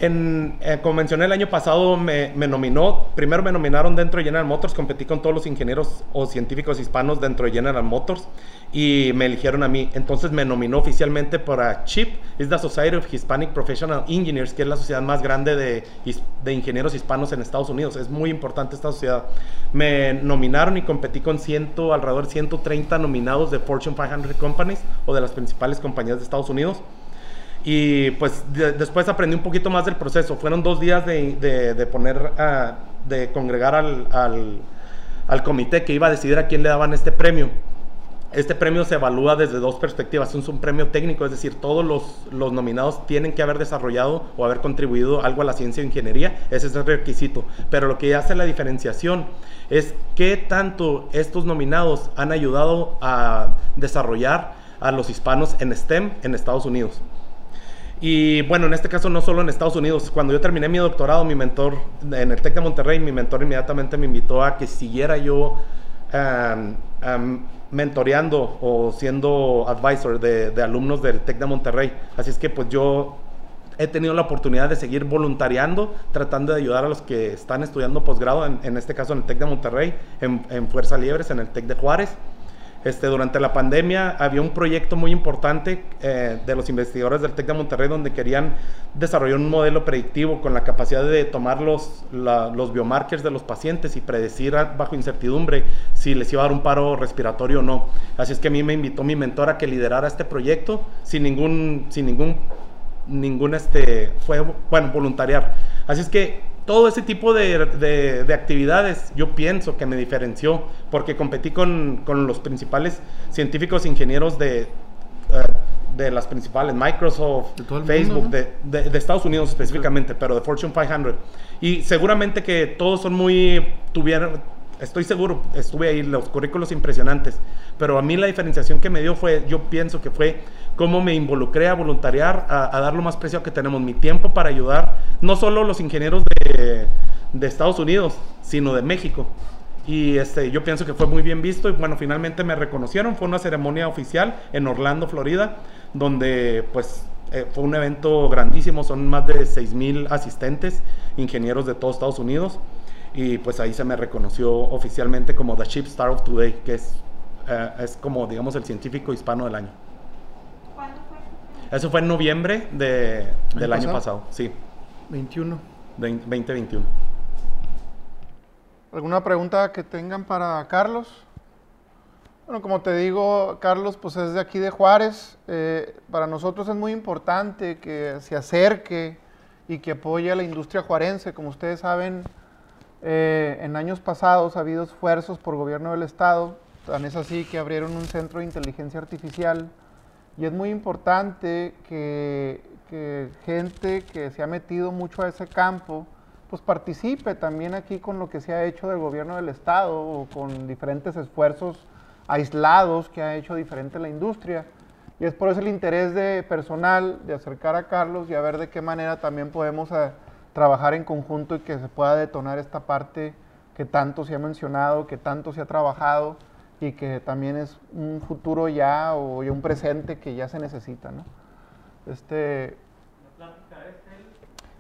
En, eh, como mencioné el año pasado, me, me nominó. Primero me nominaron dentro de General Motors. Competí con todos los ingenieros o científicos hispanos dentro de General Motors. Y me eligieron a mí. Entonces me nominó oficialmente para CHIP. Es la Society of Hispanic Professional Engineers, que es la sociedad más grande de, de ingenieros hispanos en Estados Unidos. Es muy importante esta sociedad. Me nominaron y competí con ciento, alrededor de 130 nominados de Fortune 500 Companies o de las principales compañías de Estados Unidos. Y pues de- después aprendí un poquito más del proceso. Fueron dos días de, de- de poner, ah, de congregar al, al- al comité que iba a decidir a quién le daban este premio. Este premio se evalúa desde dos perspectivas. Es un premio técnico, es decir, todos los, los nominados tienen que haber desarrollado o haber contribuido algo a la ciencia o ingeniería. Ese es el requisito. Pero lo que hace la diferenciación es qué tanto estos nominados han ayudado a desarrollar a los hispanos en STEM en Estados Unidos. Y bueno, en este caso no solo en Estados Unidos. Cuando yo terminé mi doctorado, mi mentor en el TEC de Monterrey, mi mentor inmediatamente me invitó a que siguiera yo am, mentoreando o siendo advisor de, alumnos del TEC de Monterrey. Así es que pues yo he tenido la oportunidad de seguir voluntariando, tratando de ayudar a los que están estudiando posgrado, en, este caso en el TEC de Monterrey, en, en Fuerza Liebres, en el TEC de Juárez. Este, durante la pandemia había un proyecto muy importante eh, de los investigadores del TEC de Monterrey donde querían desarrollar un modelo predictivo con la capacidad de tomar los, la- los biomarkers de los pacientes y predecir bajo incertidumbre si les iba a dar un paro respiratorio o no. Así es que a mí me invitó mi mentor a que liderara este proyecto sin ningún, sin ningún ningún este fue bueno voluntariar así es que todo ese tipo de, de- de actividades yo pienso que me diferenció porque competí con, con los principales científicos e ingenieros de, eh, de las principales Microsoft De Facebook mundo, ¿no? de, de- de Estados Unidos específicamente pero de Fortune 500 y seguramente que todos son muy tuvieron estoy seguro estuve ahí los currículos impresionantes pero a mí la diferenciación que me dio fue yo pienso que fue cómo me involucré a voluntariar, a, a dar lo más preciado que tenemos, mi tiempo para ayudar, no solo los ingenieros de, de Estados Unidos, sino de México. Y este, yo pienso que fue muy bien visto y bueno, finalmente me reconocieron, fue una ceremonia oficial en Orlando, Florida, donde pues eh, fue un evento grandísimo, son más de 6 mil asistentes, ingenieros de todo Estados Unidos, y pues ahí se me reconoció oficialmente como The Chip Star of Today, que es, eh, es como digamos el científico hispano del año. ¿Cuándo fue? Eso fue en noviembre de- del ¿Año año pasado? pasado, sí, 21. de 2021. ¿Alguna pregunta que tengan para Carlos? Bueno, como te digo, Carlos, pues es de aquí de Juárez. Eh, para nosotros es muy importante que se acerque y que apoye a la industria juarense. Como ustedes saben, eh, en años pasados ha habido esfuerzos por gobierno del Estado. Tan es así que abrieron un centro de inteligencia artificial. Y es muy importante que, que gente que se ha metido mucho a ese campo, pues participe también aquí con lo que se ha hecho del gobierno del Estado o con diferentes esfuerzos aislados que ha hecho diferente la industria. Y es por eso el interés de personal de acercar a Carlos y a ver de qué manera también podemos eh, trabajar en conjunto y que se pueda detonar esta parte que tanto se ha mencionado, que tanto se ha trabajado y que también es un futuro ya o ya un presente que ya se necesita, ¿no? Este,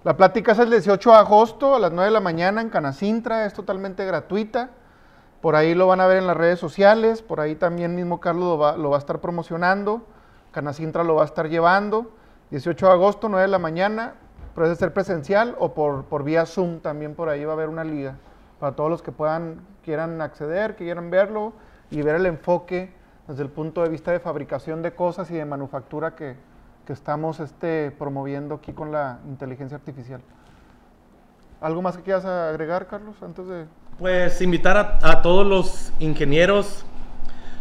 la plática es el 18 de agosto a las 9 de la mañana en Canacintra, es totalmente gratuita. Por ahí lo van a ver en las redes sociales, por ahí también mismo Carlos lo va, lo va a estar promocionando, Canacintra lo va a estar llevando. 18 de agosto, 9 de la mañana, puede ser presencial o por, por vía Zoom, también por ahí va a haber una liga para todos los que puedan, quieran acceder, que quieran verlo y ver el enfoque desde el punto de vista de fabricación de cosas y de manufactura que, que estamos este, promoviendo aquí con la inteligencia artificial. ¿Algo más que quieras agregar, Carlos, antes de...? Pues invitar a, a todos los ingenieros,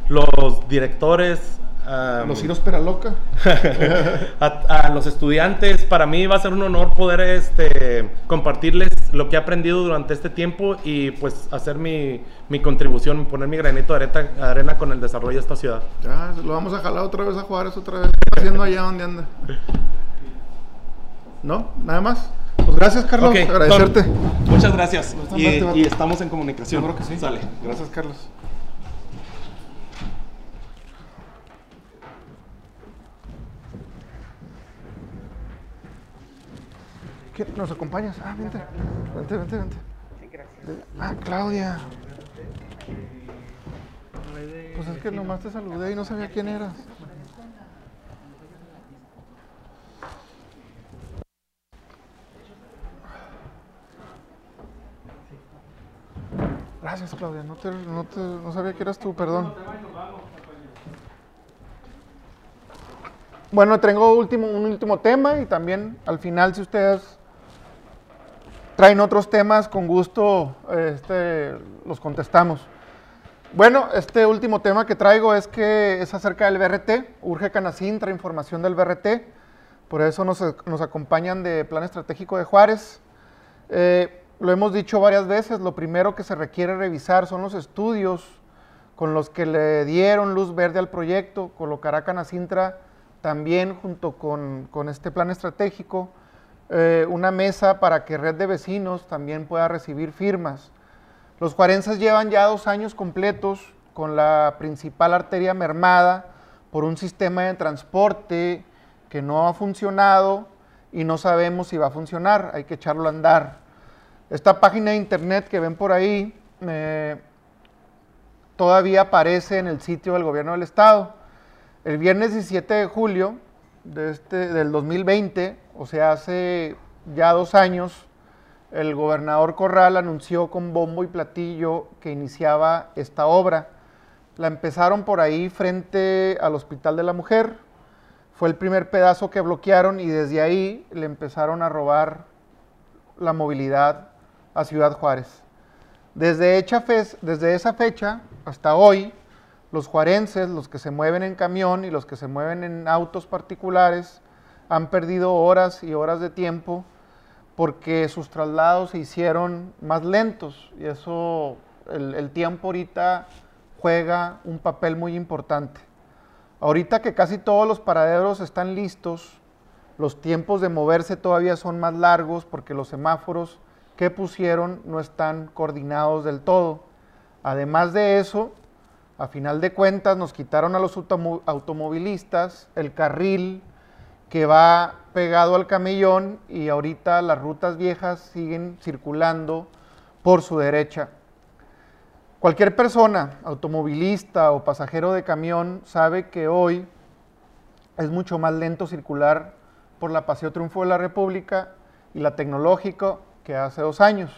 los directores, a- Los Ciros Peraloca. [laughs] a, a los estudiantes. Para mí va a ser un honor poder este, compartirles lo que he aprendido durante este tiempo y pues hacer mi, mi contribución, poner mi granito de arena con el desarrollo de esta ciudad. Ya, lo vamos a jalar otra vez a Juárez, otra vez. ¿Qué está haciendo allá donde anda? ¿No? ¿Nada más? Pues gracias, Carlos. Agradecerte. Muchas gracias. Y, y estamos en comunicación. Yo creo que sí. Sale. Gracias, Carlos. ¿Nos acompañas? Ah, vente. Vente, vente, vente. Ah, Claudia. Pues es que nomás te saludé y no sabía quién eras. Gracias, Claudia. No, te, no, te- no sabía que eras tú, perdón. Bueno, tengo último, un último tema y también al final, si ustedes traen otros temas, con gusto este, los contestamos. Bueno, este último tema que traigo es que es acerca del BRT. Urge Canacintra, información del BRT. Por eso nos, acompañan de Plan Estratégico de Juárez. Eh, lo hemos dicho varias veces, lo primero que se requiere revisar son los estudios con los que le dieron luz verde al proyecto, colocará Canacintra también junto con este plan estratégico eh, una mesa para que Red de Vecinos también pueda recibir firmas. Los juarenses llevan ya dos años completos con la principal arteria mermada por un sistema de transporte que no ha funcionado y no sabemos si va a funcionar, hay que echarlo a andar. Esta página de internet que ven por ahí eh, todavía aparece en el sitio del gobierno del estado. El viernes 17 de julio de este, del 2020, o sea, hace ya dos años, el gobernador Corral anunció con bombo y platillo que iniciaba esta obra. La empezaron por ahí frente al Hospital de la Mujer. Fue el primer pedazo que bloquearon y desde ahí le empezaron a robar la movilidad a Ciudad Juárez. Desde, desde esa fecha hasta hoy, los juarenses, los que se mueven en camión y los que se mueven en autos particulares, han perdido horas y horas de tiempo porque sus traslados se hicieron más lentos y eso, el, tiempo ahorita juega un papel muy importante. Ahorita que casi todos los paraderos están listos, los tiempos de moverse todavía son más largos porque los semáforos que pusieron no están coordinados del todo. Además de eso, a final de cuentas nos quitaron a los automo- automovilistas el carril que va pegado al camellón y ahorita las rutas viejas siguen circulando por su derecha. Cualquier persona, automovilista o pasajero de camión, sabe que hoy es mucho más lento circular por la Paseo Triunfo de la República y la Tecnológico que hace dos años.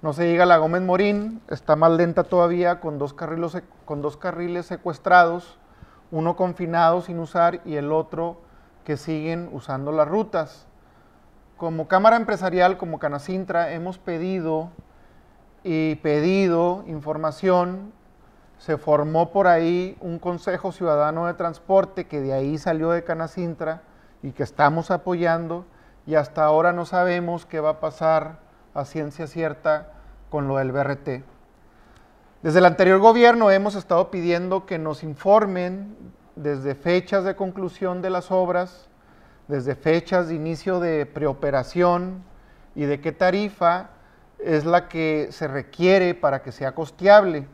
No se diga la Gómez Morín, está más lenta todavía con dos carriles, con dos carriles secuestrados, uno confinado sin usar y el otro que siguen usando las rutas. Como Cámara Empresarial, como Canacintra, hemos pedido y pedido información. Se formó por ahí un Consejo Ciudadano de Transporte que de ahí salió de Canacintra y que estamos apoyando y hasta ahora no sabemos qué va a pasar a ciencia cierta con lo del BRT. Desde el anterior gobierno hemos estado pidiendo que nos informen desde fechas de conclusión de las obras, desde fechas de inicio de preoperación y de qué tarifa es la que se requiere para que sea costeable.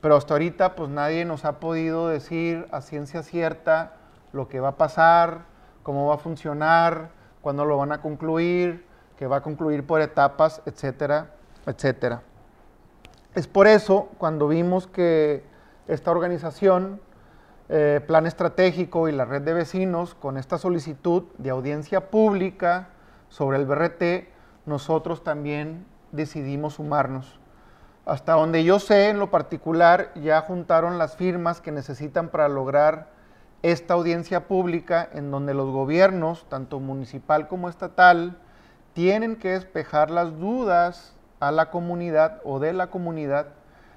Pero hasta ahorita pues nadie nos ha podido decir a ciencia cierta lo que va a pasar, cómo va a funcionar, cuándo lo van a concluir, que va a concluir por etapas, etcétera, etcétera. Es por eso cuando vimos que esta organización, eh, Plan Estratégico y la Red de Vecinos, con esta solicitud de audiencia pública sobre el BRT, nosotros también decidimos sumarnos. Hasta donde yo sé, en lo particular, ya juntaron las firmas que necesitan para lograr esta audiencia pública en donde los gobiernos, tanto municipal como estatal, tienen que despejar las dudas a la comunidad o de la comunidad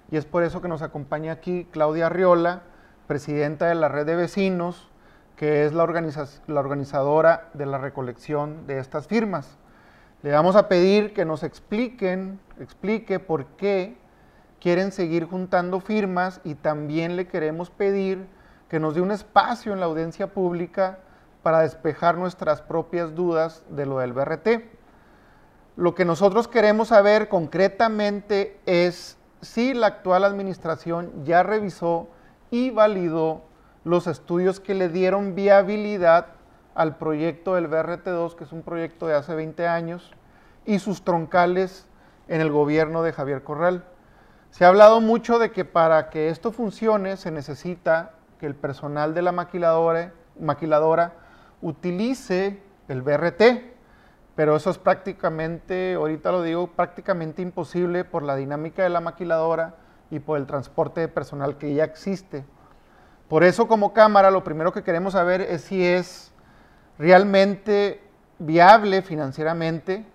y es por eso que nos acompaña aquí Claudia Arriola, presidenta de la red de vecinos, que es la, organiza- la organizadora de la recolección de estas firmas. Le vamos a pedir que nos expliquen, explique por qué quieren seguir juntando firmas y también le queremos pedir que nos dé un espacio en la audiencia pública para despejar nuestras propias dudas de lo del BRT. Lo que nosotros queremos saber concretamente es si la actual administración ya revisó y validó los estudios que le dieron viabilidad al proyecto del BRT2, que es un proyecto de hace 20 años, y sus troncales en el gobierno de Javier Corral. Se ha hablado mucho de que para que esto funcione se necesita que el personal de la maquiladora, maquiladora utilice el BRT, pero eso es prácticamente, ahorita lo digo, prácticamente imposible por la dinámica de la maquiladora y por el transporte de personal que ya existe. Por eso como Cámara lo primero que queremos saber es si es realmente viable financieramente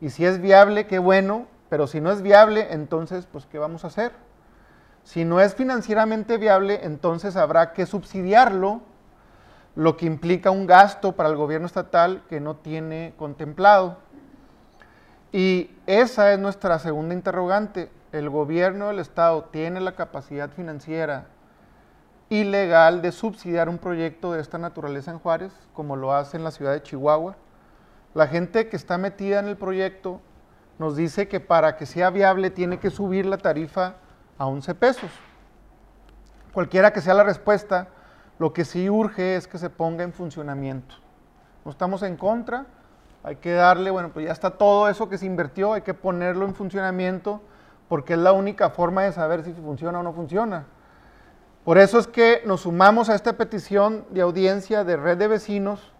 y si es viable, qué bueno, pero si no es viable, entonces, pues, ¿qué vamos a hacer? Si no es financieramente viable, entonces habrá que subsidiarlo, lo que implica un gasto para el gobierno estatal que no tiene contemplado. Y esa es nuestra segunda interrogante. ¿El gobierno del Estado tiene la capacidad financiera y legal de subsidiar un proyecto de esta naturaleza en Juárez, como lo hace en la ciudad de Chihuahua? La gente que está metida en el proyecto nos dice que para que sea viable tiene que subir la tarifa a 11 pesos. Cualquiera que sea la respuesta, lo que sí urge es que se ponga en funcionamiento. No estamos en contra, hay que darle, bueno, pues ya está todo eso que se invirtió, hay que ponerlo en funcionamiento porque es la única forma de saber si funciona o no funciona. Por eso es que nos sumamos a esta petición de audiencia de Red de Vecinos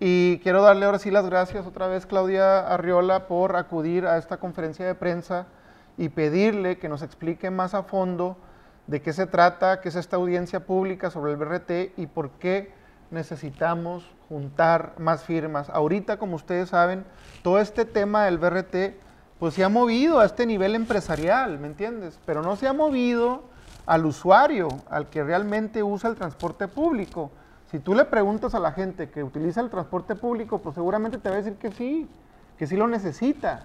y quiero darle ahora sí las gracias otra vez, Claudia Arriola, por acudir a esta conferencia de prensa y pedirle que nos explique más a fondo de qué se trata, qué es esta audiencia pública sobre el BRT y por qué necesitamos juntar más firmas. Ahorita, como ustedes saben, todo este tema del BRT pues se ha movido a este nivel empresarial, ¿me entiendes? Pero no se ha movido al usuario, al que realmente usa el transporte público. Si tú le preguntas a la gente que utiliza el transporte público, pues seguramente te va a decir que sí, que sí lo necesita.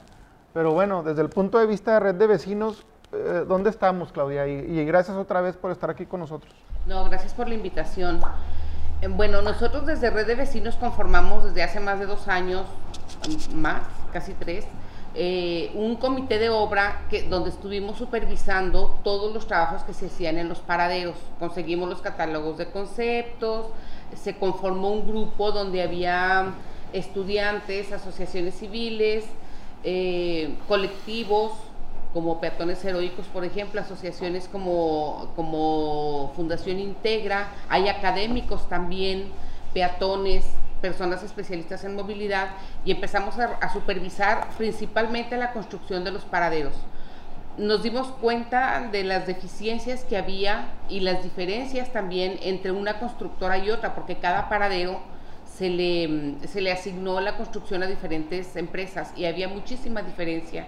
Pero bueno, desde el punto de vista de red de vecinos, eh, ¿dónde estamos, Claudia? Y, gracias otra vez por estar aquí con nosotros. No, gracias por la invitación. Eh, Bueno, nosotros desde Red de Vecinos conformamos desde hace más de dos años, más, casi tres, eh, un comité de obra que, donde estuvimos supervisando todos los trabajos que se hacían en los paraderos. Conseguimos los catálogos de conceptos, se conformó un grupo donde había estudiantes, asociaciones civiles, eh, colectivos, como Peatones Heroicos, por ejemplo, asociaciones como, como Fundación Integra, hay académicos también, peatones, personas especialistas en movilidad, y empezamos a, supervisar principalmente la construcción de los paraderos. Nos dimos cuenta de las deficiencias que había y las diferencias también entre una constructora y otra, porque cada paradero se le, se le asignó la construcción a diferentes empresas y había muchísima diferencia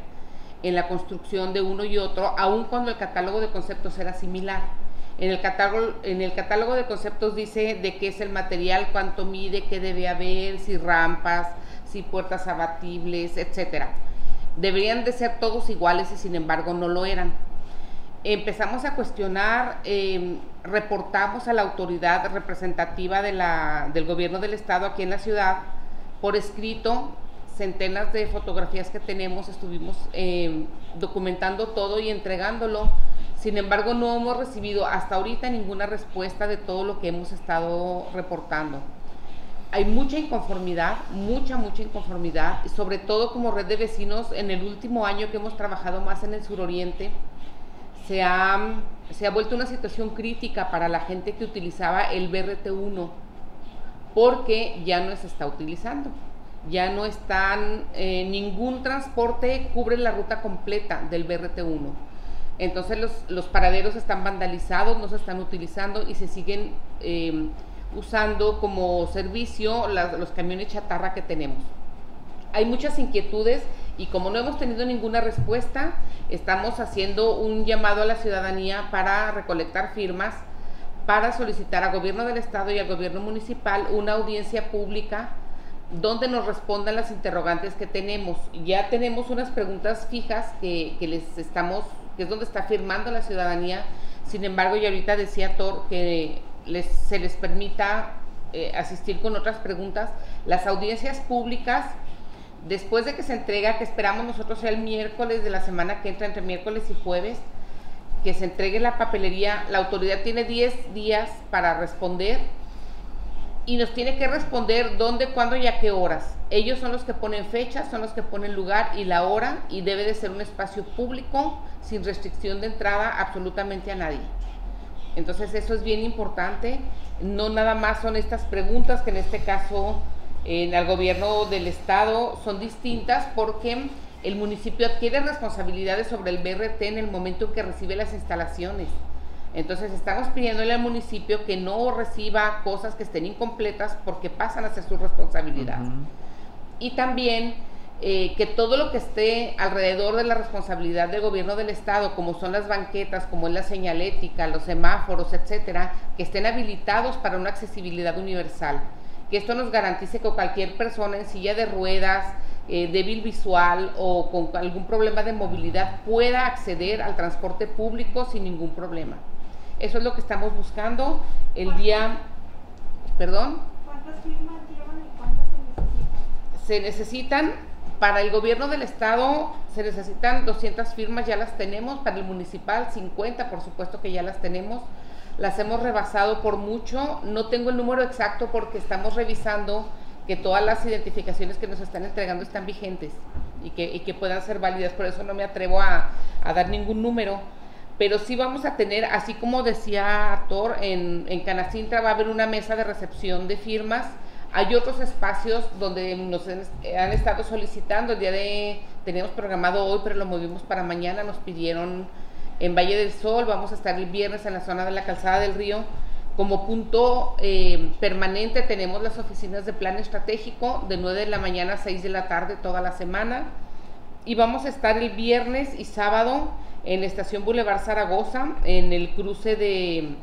en la construcción de uno y otro, aun cuando el catálogo de conceptos era similar. En el catálogo, de conceptos dice de qué es el material, cuánto mide, qué debe haber, si rampas, si puertas abatibles, etcétera. Deberían de ser todos iguales y sin embargo no lo eran. Empezamos a cuestionar, eh, reportamos a la autoridad representativa del gobierno del estado aquí en la ciudad por escrito centenas de fotografías que tenemos, estuvimos eh, documentando todo y entregándolo. Sin embargo, no hemos recibido hasta ahorita ninguna respuesta de todo lo que hemos estado reportando. Hay mucha inconformidad, mucha, mucha inconformidad, y sobre todo como red de vecinos en el último año que hemos trabajado más en el suroriente, se ha, se ha vuelto una situación crítica para la gente que utilizaba el BRT1, porque ya no se está utilizando ya no están, eh, ningún transporte cubre la ruta completa del BRT1. Entonces los, los, paraderos están vandalizados, no se están utilizando y se siguen eh, usando como servicio la, los camiones chatarra que tenemos. Hay muchas inquietudes y como no hemos tenido ninguna respuesta, estamos haciendo un llamado a la ciudadanía para recolectar firmas para solicitar al gobierno del estado y al gobierno municipal una audiencia pública donde nos respondan las interrogantes que tenemos. Ya tenemos unas preguntas fijas que, que les estamos, que es donde está firmando la ciudadanía. Sin embargo, y ahorita decía Thor que les, se les permita eh, asistir con otras preguntas. Las audiencias públicas, después de que se entrega, que esperamos nosotros sea el miércoles de la semana que entra, entre miércoles y jueves, que se entregue la papelería, la autoridad tiene 10 días para responder y nos tiene que responder dónde, cuándo y a qué horas. Ellos son los que ponen fechas, son los que ponen lugar y la hora y debe de ser un espacio público sin restricción de entrada absolutamente a nadie. Entonces eso es bien importante. No nada más son estas preguntas que en este caso en el gobierno del estado son distintas porque el municipio adquiere responsabilidades sobre el BRT en el momento en que recibe las instalaciones. Entonces estamos pidiéndole al municipio que no reciba cosas que estén incompletas porque pasan a ser su responsabilidad. Y también eh, que todo lo que esté alrededor de la responsabilidad del gobierno del estado, como son las banquetas, como es la señalética, los semáforos, etcétera, que estén habilitados para una accesibilidad universal. Que esto nos garantice que cualquier persona en silla de ruedas, eh, débil visual o con algún problema de movilidad pueda acceder al transporte público sin ningún problema. Eso es lo que estamos buscando. El día, perdón. ¿Cuántas firmas llevan y cuántas se necesitan? Se necesitan, para el gobierno del estado se necesitan 200 firmas, ya las tenemos, para el municipal 50, por supuesto que ya las tenemos. Las hemos rebasado por mucho, no tengo el número exacto porque estamos revisando que todas las identificaciones que nos están entregando están vigentes y que, puedan ser válidas, por eso no me atrevo a, a dar ningún número pero sí vamos a tener, así como decía Thor, en, en Canacintra va a haber una mesa de recepción de firmas. Hay otros espacios donde nos han, estado solicitando. El día de, teníamos programado hoy, pero lo movimos para mañana. Nos pidieron en Valle del Sol, vamos a estar el viernes en la zona de la Calzada del Río. Como punto eh, permanente tenemos las oficinas de plan estratégico de 9 de la mañana a 6 de la tarde toda la semana. Y vamos a estar el viernes y sábado en estación Boulevard Zaragoza, en el cruce de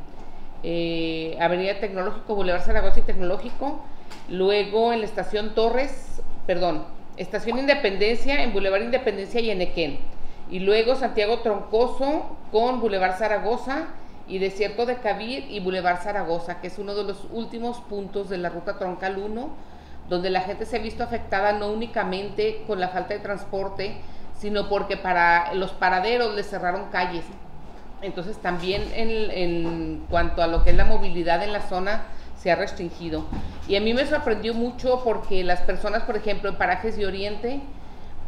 eh, Avenida Tecnológico, Boulevard Zaragoza y Tecnológico. Luego en la estación Torres, perdón, estación Independencia, en Boulevard Independencia y en Equén. Y luego Santiago Troncoso con Boulevard Zaragoza y Desierto de Cabir y Boulevard Zaragoza, que es uno de los últimos puntos de la ruta troncal 1, donde la gente se ha visto afectada no únicamente con la falta de transporte, sino porque para los paraderos les cerraron calles. Entonces también en, en, cuanto a lo que es la movilidad en la zona se ha restringido. Y a mí me sorprendió mucho porque las personas, por ejemplo, en parajes de Oriente,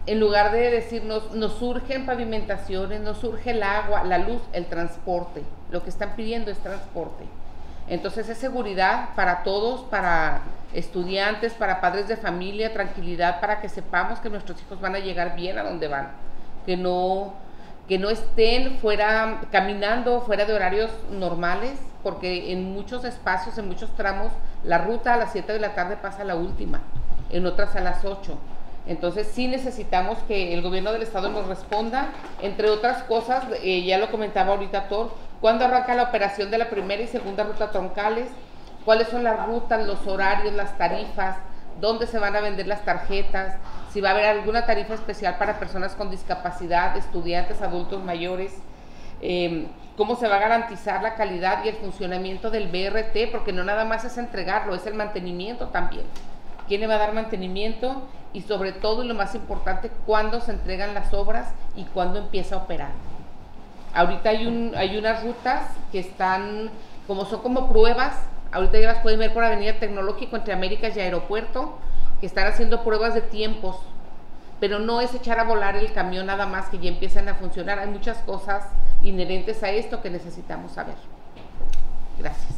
en lugar de decirnos, nos surgen pavimentaciones, nos surge el agua, la luz, el transporte. Lo que están pidiendo es transporte. Entonces es seguridad para todos, para estudiantes, para padres de familia, tranquilidad para que sepamos que nuestros hijos van a llegar bien a donde van, que no que no estén fuera caminando fuera de horarios normales, porque en muchos espacios, en muchos tramos, la ruta a las 7 de la tarde pasa a la última, en otras a las 8. Entonces sí necesitamos que el gobierno del estado nos responda, entre otras cosas, eh, ya lo comentaba ahorita Thor, cuándo arranca la operación de la primera y segunda ruta troncales, cuáles son las rutas, los horarios, las tarifas, dónde se van a vender las tarjetas, si va a haber alguna tarifa especial para personas con discapacidad, estudiantes, adultos mayores, eh, cómo se va a garantizar la calidad y el funcionamiento del BRT, porque no nada más es entregarlo, es el mantenimiento también. ¿Quién le va a dar mantenimiento? Y sobre todo, lo más importante, cuándo se entregan las obras y cuándo empieza a operar. Ahorita hay, un, hay unas rutas que están, como son como pruebas, ahorita ya las pueden ver por Avenida Tecnológico entre Américas y Aeropuerto, que están haciendo pruebas de tiempos, pero no es echar a volar el camión nada más que ya empiezan a funcionar. Hay muchas cosas inherentes a esto que necesitamos saber. Gracias.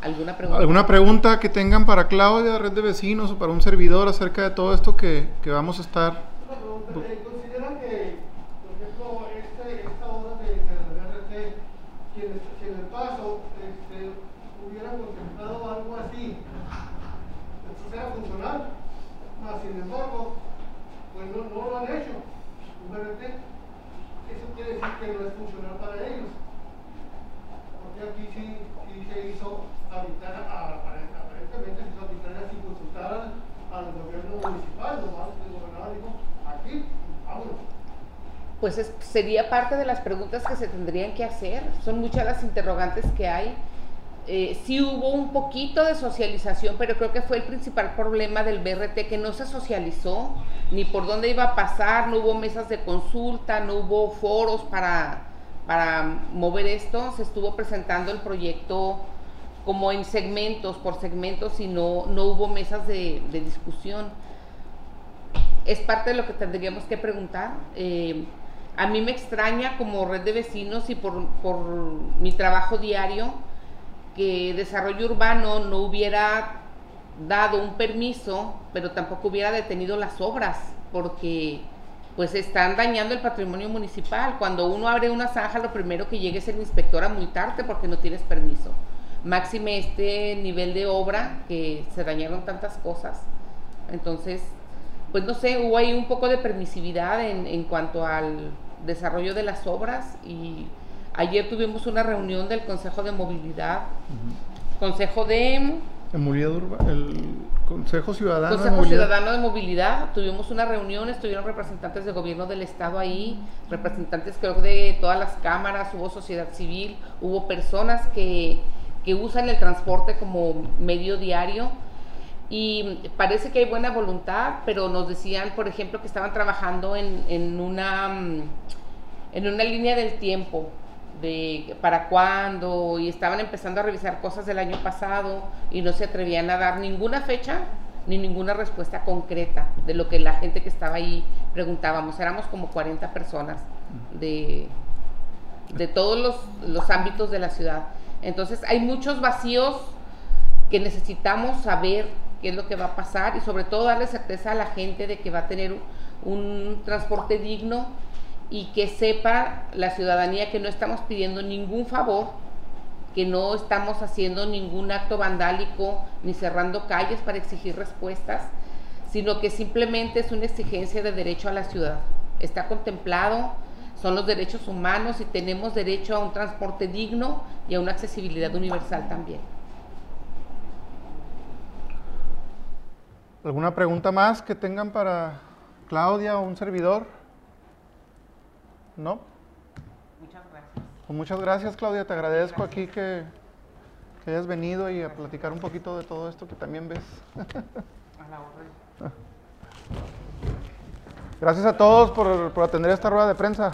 ¿Alguna pregunta? ¿Alguna pregunta que tengan para Claudia, red de vecinos o para un servidor acerca de todo esto que, que vamos a estar? ¿Consideran que, por ejemplo, este, esta obra de, del BRT, si en, si en el paso este, hubiera contemplado algo así, esto sea funcional? Más sin embargo, pues no, no lo han hecho, un BRT. Eso quiere decir que no es funcional para ellos. Porque porque aquí sí, sí se hizo habitar, a- apare- aparentemente se hizo habitar sin consultar al, al gobierno municipal, nomás el gobernador dijo, aquí, vámonos. Pues es- sería parte de las preguntas que se tendrían que hacer. Son muchas las interrogantes que hay. Eh, sí hubo un poquito de socialización, pero creo que fue el principal problema del BRT, que no se socializó ni por dónde iba a pasar, no hubo mesas de consulta, no hubo foros para, para mover esto. Se estuvo presentando el proyecto como en segmentos, por segmentos, y no, no hubo mesas de, discusión es parte de lo que tendríamos que preguntar. Eh, a mí me extraña como red de vecinos y por, por mi trabajo diario que desarrollo urbano no hubiera dado un permiso, pero tampoco hubiera detenido las obras, porque pues están dañando el patrimonio municipal. Cuando uno abre una zanja, lo primero que llega es el inspector a multarte porque no tienes permiso. Máxime este nivel de obra que se dañaron tantas cosas. Entonces, pues no sé, hubo ahí un poco de permisividad en, en cuanto al desarrollo de las obras y ayer tuvimos una reunión del Consejo de Movilidad, Consejo de El, Consejo Ciudadano de Consejo Movilidad. Ciudadano de Movilidad, tuvimos una reunión, estuvieron representantes del gobierno del estado ahí, representantes creo de todas las cámaras, hubo sociedad civil, hubo personas que, que usan el transporte como medio diario y parece que hay buena voluntad, pero nos decían, por ejemplo, que estaban trabajando en, en una, mm, en una línea del tiempo de para cuándo y estaban empezando a revisar cosas del año pasado y no se atrevían a dar ninguna fecha ni ninguna respuesta concreta de lo que la gente que estaba ahí preguntábamos. Éramos como 40 personas de, de todos los, los ámbitos de la ciudad. Entonces hay muchos vacíos que necesitamos saber qué es lo que va a pasar y sobre todo darle certeza a la gente de que va a tener un, un transporte digno y que sepa la ciudadanía que no estamos pidiendo ningún favor, que no estamos haciendo ningún acto vandálico ni cerrando calles para exigir respuestas, sino que simplemente es una exigencia de derecho a la ciudad. Está contemplado, son los derechos humanos y tenemos derecho a un transporte digno y a una accesibilidad universal también. ¿Alguna pregunta más que tengan para Claudia o un servidor? ¿No? Muchas gracias. Pues muchas gracias, Claudia. Te agradezco aquí que, que hayas venido y a platicar un poquito de todo esto que también ves. [laughs] A la orden. Gracias a todos por, por atender esta rueda de prensa.